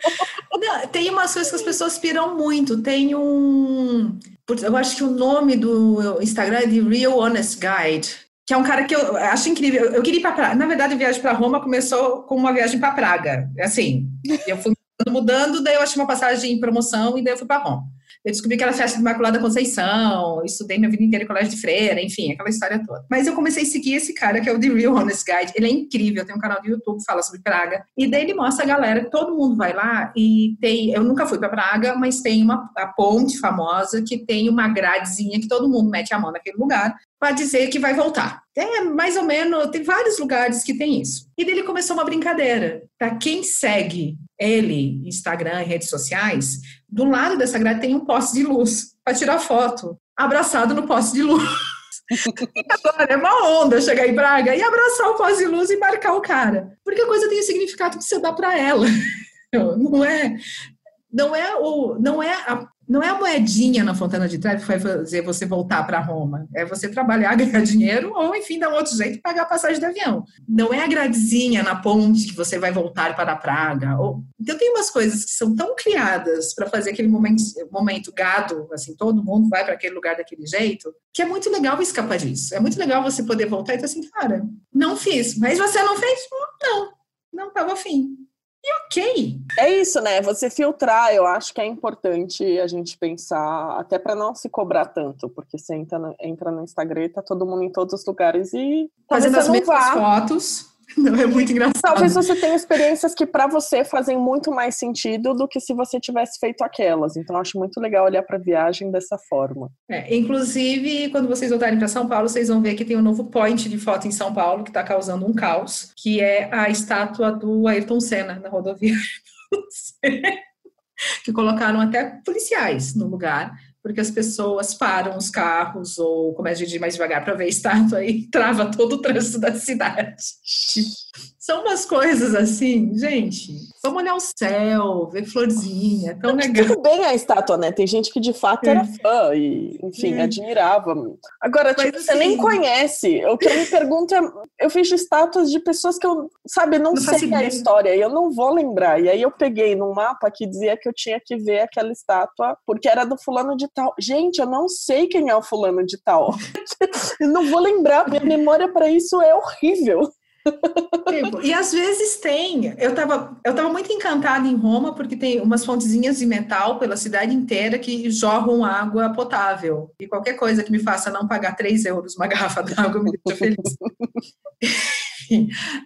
<laughs> Não, tem umas coisas que as pessoas piram muito. Tem um eu acho que o nome do Instagram é de Real Honest Guide, que é um cara que eu acho incrível. Eu queria ir para Praga. Na verdade, a viagem para Roma começou com uma viagem para Praga. Assim, eu fui mudando, daí eu achei uma passagem em promoção e daí eu fui para Roma. Eu descobri que era festa de Imaculada Conceição, estudei minha vida inteira em colégio de freira, enfim, aquela história toda. Mas eu comecei a seguir esse cara, que é o The Real Honest Guide. Ele é incrível, tem um canal do YouTube que fala sobre Praga. E daí ele mostra a galera todo mundo vai lá e tem. Eu nunca fui para Praga, mas tem uma a ponte famosa que tem uma gradezinha que todo mundo mete a mão naquele lugar para dizer que vai voltar. É mais ou menos, tem vários lugares que tem isso. E dele começou uma brincadeira. Para quem segue ele, Instagram e redes sociais, do lado dessa grade tem um poste de luz para tirar foto, abraçado no poste de luz. <laughs> Agora é uma onda chegar em Braga e abraçar o poste de luz e marcar o cara. Porque a coisa tem o significado que você dá para ela. <laughs> Não é não é o não é a não é a moedinha na Fontana de Trevi que vai fazer você voltar para Roma. É você trabalhar, <laughs> ganhar dinheiro ou, enfim, dar um outro jeito pagar a passagem de avião. Não é a gradezinha na ponte que você vai voltar para a Praga. Ou... Então, tem umas coisas que são tão criadas para fazer aquele momento, momento gado, assim, todo mundo vai para aquele lugar daquele jeito, que é muito legal escapar disso. É muito legal você poder voltar e dizer assim, cara, não fiz. Mas você não fez? Não, não estava afim. E ok. É isso, né? Você filtrar, eu acho que é importante a gente pensar, até para não se cobrar tanto, porque você entra no, entra no Instagram e tá todo mundo em todos os lugares e. Fazendo as mesmas vá. fotos. <laughs> Não, é muito engraçado. Talvez você tenha experiências que para você fazem muito mais sentido do que se você tivesse feito aquelas. Então, acho muito legal olhar para a viagem dessa forma. É, inclusive, quando vocês voltarem para São Paulo, vocês vão ver que tem um novo point de foto em São Paulo que está causando um caos, que é a estátua do Ayrton Senna na rodovia. <laughs> que colocaram até policiais no lugar porque as pessoas param os carros ou começam a dirigir mais devagar para ver estátua e <laughs> trava todo o trânsito da cidade. São umas coisas assim, gente. Vamos olhar o céu, ver florzinha, tão legal. Tudo bem a estátua, né? Tem gente que de fato era fã e, enfim, é. admirava. Agora, tipo, Mas, você nem assim, conhece. O que eu me pergunto é: eu fiz estátuas de pessoas que eu, sabe, não, não sei a história e eu não vou lembrar. E aí eu peguei num mapa que dizia que eu tinha que ver aquela estátua porque era do fulano de tal. Gente, eu não sei quem é o fulano de tal. <laughs> eu não vou lembrar. Minha memória para isso é horrível. Tipo, e às vezes tem. Eu estava eu tava muito encantada em Roma, porque tem umas fontezinhas de metal pela cidade inteira que jorram água potável. E qualquer coisa que me faça não pagar 3 euros uma garrafa d'água me deixa feliz. <laughs>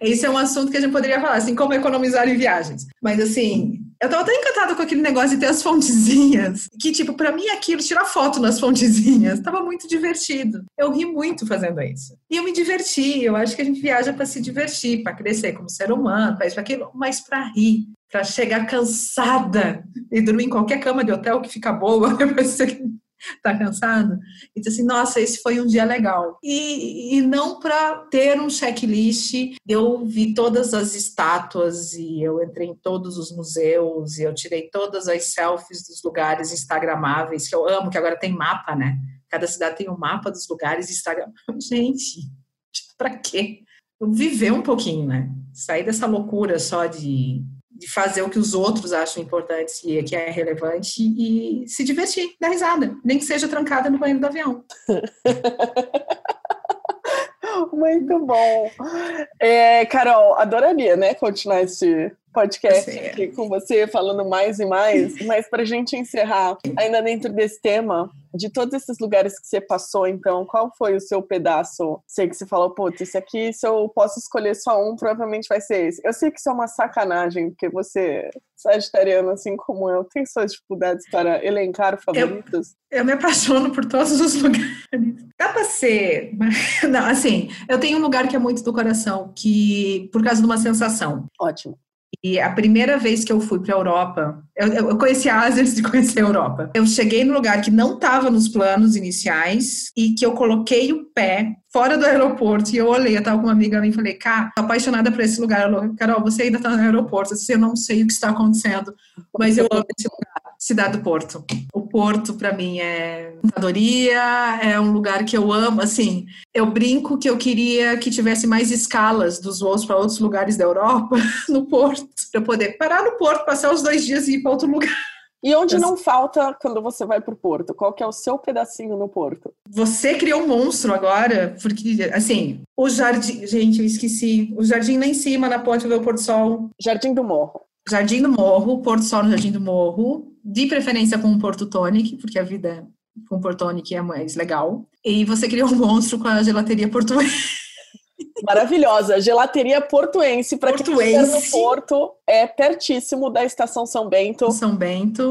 esse é um assunto que a gente poderia falar, assim, como economizar em viagens. Mas assim, eu tava tão encantada com aquele negócio de ter as fontezinhas, que, tipo, para mim aquilo, tirar foto nas fontezinhas, tava muito divertido. Eu ri muito fazendo isso. E eu me diverti, eu acho que a gente viaja para se divertir, para crescer como ser humano, para isso, para aquilo, mas para rir para chegar cansada e dormir em qualquer cama de hotel que fica boa <laughs> depois você <laughs> tá cansado? E diz assim, nossa, esse foi um dia legal. E, e não para ter um checklist, eu vi todas as estátuas e eu entrei em todos os museus e eu tirei todas as selfies dos lugares instagramáveis, que eu amo, que agora tem mapa, né? Cada cidade tem um mapa dos lugares instagramáveis. <laughs> Gente, para quê? Viver um pouquinho, né? Sair dessa loucura só de de fazer o que os outros acham importante e que é relevante e se divertir, dar risada, nem que seja trancada no banheiro do avião. <laughs> Muito bom. É, Carol, adoraria, né, continuar esse podcast aqui com você, falando mais e mais, <laughs> mas para a gente encerrar, ainda dentro desse tema, de todos esses lugares que você passou, então, qual foi o seu pedaço? Sei que você falou, putz, esse aqui, se eu posso escolher só um, provavelmente vai ser esse. Eu sei que isso é uma sacanagem, porque você, sagitariano, assim como eu, tem suas dificuldades para elencar favoritos. Eu, eu me apaixono por todos os <laughs> lugares. Dá pra ser. Não, assim, eu tenho um lugar que é muito do coração, que, por causa de uma sensação. Ótimo. E a primeira vez que eu fui para a Europa, eu, eu conheci a Ásia <laughs> antes de conhecer a Europa. Eu cheguei no lugar que não estava nos planos iniciais e que eu coloquei o pé fora do aeroporto e eu olhei, eu estava com uma amiga minha e falei, cara, tô apaixonada por esse lugar. Ela, Carol, você ainda está no aeroporto, eu não sei o que está acontecendo, mas eu amo esse lugar. Cidade do Porto. O Porto, para mim, é adoria, é um lugar que eu amo. Assim, eu brinco que eu queria que tivesse mais escalas dos voos para outros lugares da Europa <laughs> no Porto, para eu poder parar no Porto, passar os dois dias e ir para outro lugar. E onde não falta quando você vai para o Porto? Qual que é o seu pedacinho no Porto? Você criou um monstro agora, porque, assim, o jardim... Gente, eu esqueci. O jardim lá em cima, na ponte do Porto Sol. Jardim do Morro. Jardim do Morro, Porto Sol no Jardim do Morro, de preferência com um Porto Tonic, porque a vida com Porto Tonic é mais legal. E você criou um monstro com a gelateria portuense. Maravilhosa, gelateria portuense, para quem estiver no Porto, é pertíssimo da estação São Bento. São Bento.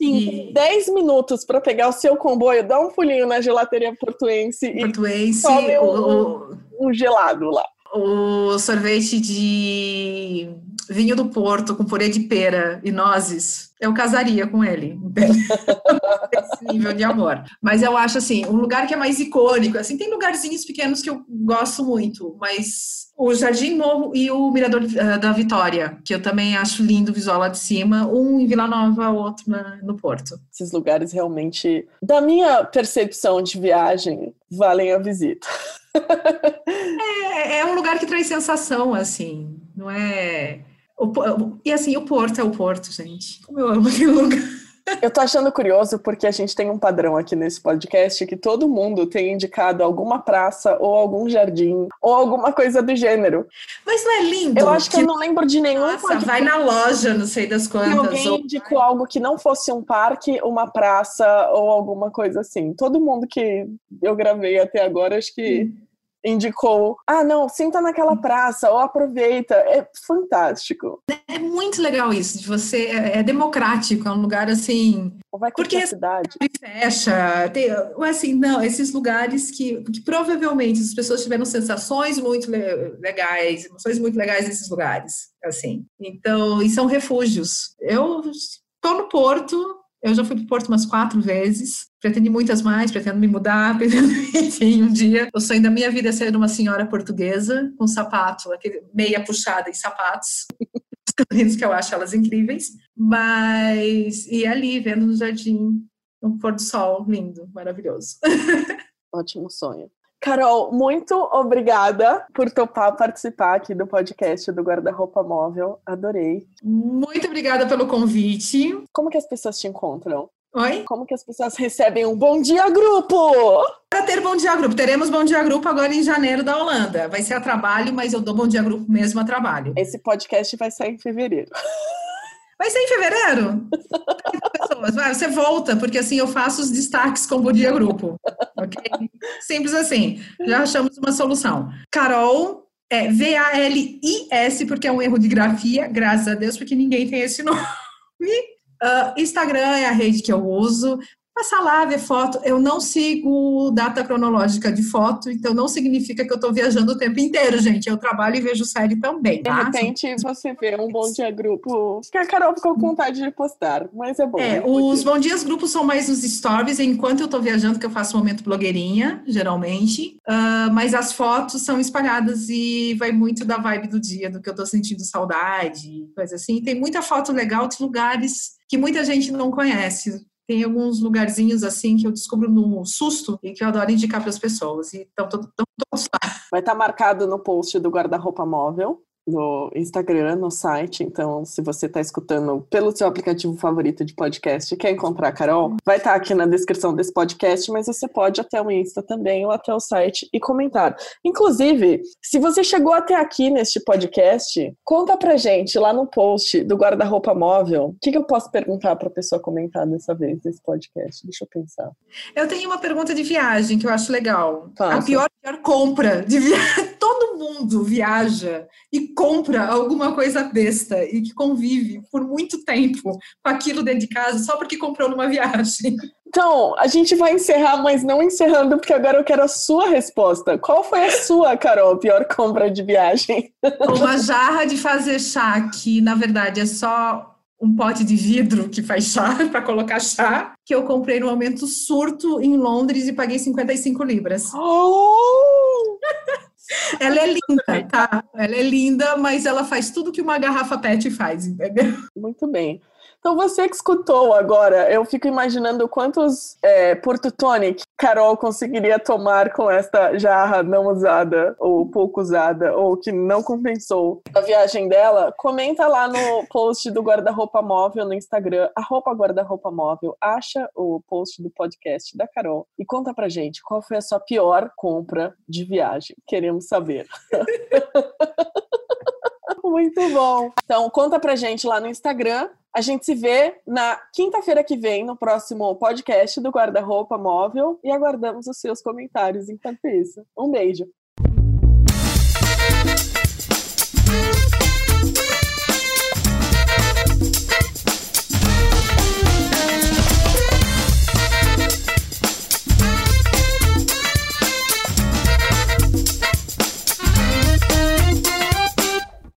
Sim, e... 10 minutos para pegar o seu comboio, dá um pulinho na gelateria portuense, portuense e tome um, um gelado lá. O sorvete de vinho do Porto com purê de pera e nozes, eu casaria com ele. <laughs> Esse nível de amor. Mas eu acho assim, um lugar que é mais icônico, assim, tem lugarzinhos pequenos que eu gosto muito, mas o Jardim Novo e o Mirador uh, da Vitória, que eu também acho lindo o visual lá de cima, um em Vila Nova, outro na, no Porto. Esses lugares realmente, da minha percepção de viagem, valem a visita. <laughs> é, é um lugar que traz sensação, assim, não é o, e assim, o Porto é o Porto, gente. Como eu amo aquele lugar. Eu tô achando curioso porque a gente tem um padrão aqui nesse podcast que todo mundo tem indicado alguma praça ou algum jardim ou alguma coisa do gênero. Mas não é lindo? Eu acho que, que eu não lembro de nenhum. Nossa, vai na loja, não sei das quantas. alguém ou... indicou algo que não fosse um parque, uma praça ou alguma coisa assim. Todo mundo que eu gravei até agora, acho que. Hum indicou, ah, não, senta naquela praça, ou aproveita. É fantástico. É muito legal isso, de você, é, é democrático, é um lugar assim. Ou vai porque a cidade. Fecha, tem, assim, não, esses lugares que, que provavelmente as pessoas tiveram sensações muito legais, emoções muito legais nesses lugares, assim. Então, e são refúgios. Eu estou no Porto, Eu já fui para o Porto umas quatro vezes, pretendo muitas mais, pretendo me mudar, <laughs> pretendo, enfim, um dia. O sonho da minha vida é ser uma senhora portuguesa, com sapato, aquele meia puxada em sapatos. <laughs> que eu acho elas incríveis, mas e ali vendo no jardim um pôr do sol lindo, maravilhoso. <laughs> Ótimo sonho. Carol, muito obrigada por topar participar aqui do podcast do Guarda-Roupa Móvel. Adorei. Muito obrigada pelo convite. Como que as pessoas te encontram? Oi? Como que as pessoas recebem um Bom Dia Grupo? Para ter Bom Dia Grupo, teremos Bom Dia Grupo agora em janeiro da Holanda. Vai ser a trabalho, mas eu dou Bom Dia Grupo mesmo a trabalho. Esse podcast vai sair em fevereiro. <laughs> Vai ser em fevereiro? Vai, você volta, porque assim eu faço os destaques com o Dia Grupo. Ok? Simples assim. Já achamos uma solução. Carol, é V-A-L-I-S, porque é um erro de grafia, graças a Deus, porque ninguém tem esse nome. Uh, Instagram é a rede que eu uso passar lá, ver foto. Eu não sigo data cronológica de foto, então não significa que eu estou viajando o tempo inteiro, gente. Eu trabalho e vejo série também. Tá? De repente você vê um bom dia grupo que a Carol ficou com vontade de postar, mas é bom. É, os bom dias grupos são mais nos stories, enquanto eu estou viajando, que eu faço momento blogueirinha, geralmente. Uh, mas as fotos são espalhadas e vai muito da vibe do dia, do que eu estou sentindo saudade, coisa assim. Tem muita foto legal de lugares que muita gente não conhece tem alguns lugarzinhos assim que eu descubro no susto e que eu adoro indicar para as pessoas. E estão todos lá. Vai estar tá marcado no post do guarda-roupa móvel no Instagram, no site. Então, se você está escutando pelo seu aplicativo favorito de podcast e quer encontrar a Carol, vai estar tá aqui na descrição desse podcast, mas você pode até o Insta também ou até o site e comentar. Inclusive, se você chegou até aqui neste podcast, conta pra gente lá no post do guarda-roupa móvel. O que, que eu posso perguntar para a pessoa comentar dessa vez nesse podcast? Deixa eu pensar. Eu tenho uma pergunta de viagem que eu acho legal. A pior, pior compra de viagem. Todo mundo viaja e compra alguma coisa besta e que convive por muito tempo com aquilo dentro de casa só porque comprou numa viagem. Então, a gente vai encerrar, mas não encerrando, porque agora eu quero a sua resposta. Qual foi a sua, Carol, pior compra de viagem? Uma jarra de fazer chá, que na verdade é só um pote de vidro que faz chá, <laughs> para colocar chá, que eu comprei no momento surto em Londres e paguei 55 libras. Oh! Ela é linda, tá? Ela é linda, mas ela faz tudo que uma garrafa PET faz, entendeu? Muito bem. Então, você que escutou agora, eu fico imaginando quantos é, Porto Tonic Carol conseguiria tomar com esta jarra não usada, ou pouco usada, ou que não compensou a viagem dela. Comenta lá no post do Guarda-Roupa Móvel no Instagram, arroba Guarda-Roupa Móvel, acha o post do podcast da Carol e conta pra gente qual foi a sua pior compra de viagem. Queremos saber. <laughs> <laughs> Muito bom. Então, conta pra gente lá no Instagram. A gente se vê na quinta-feira que vem, no próximo podcast do Guarda-Roupa Móvel. E aguardamos os seus comentários enquanto isso. Um beijo.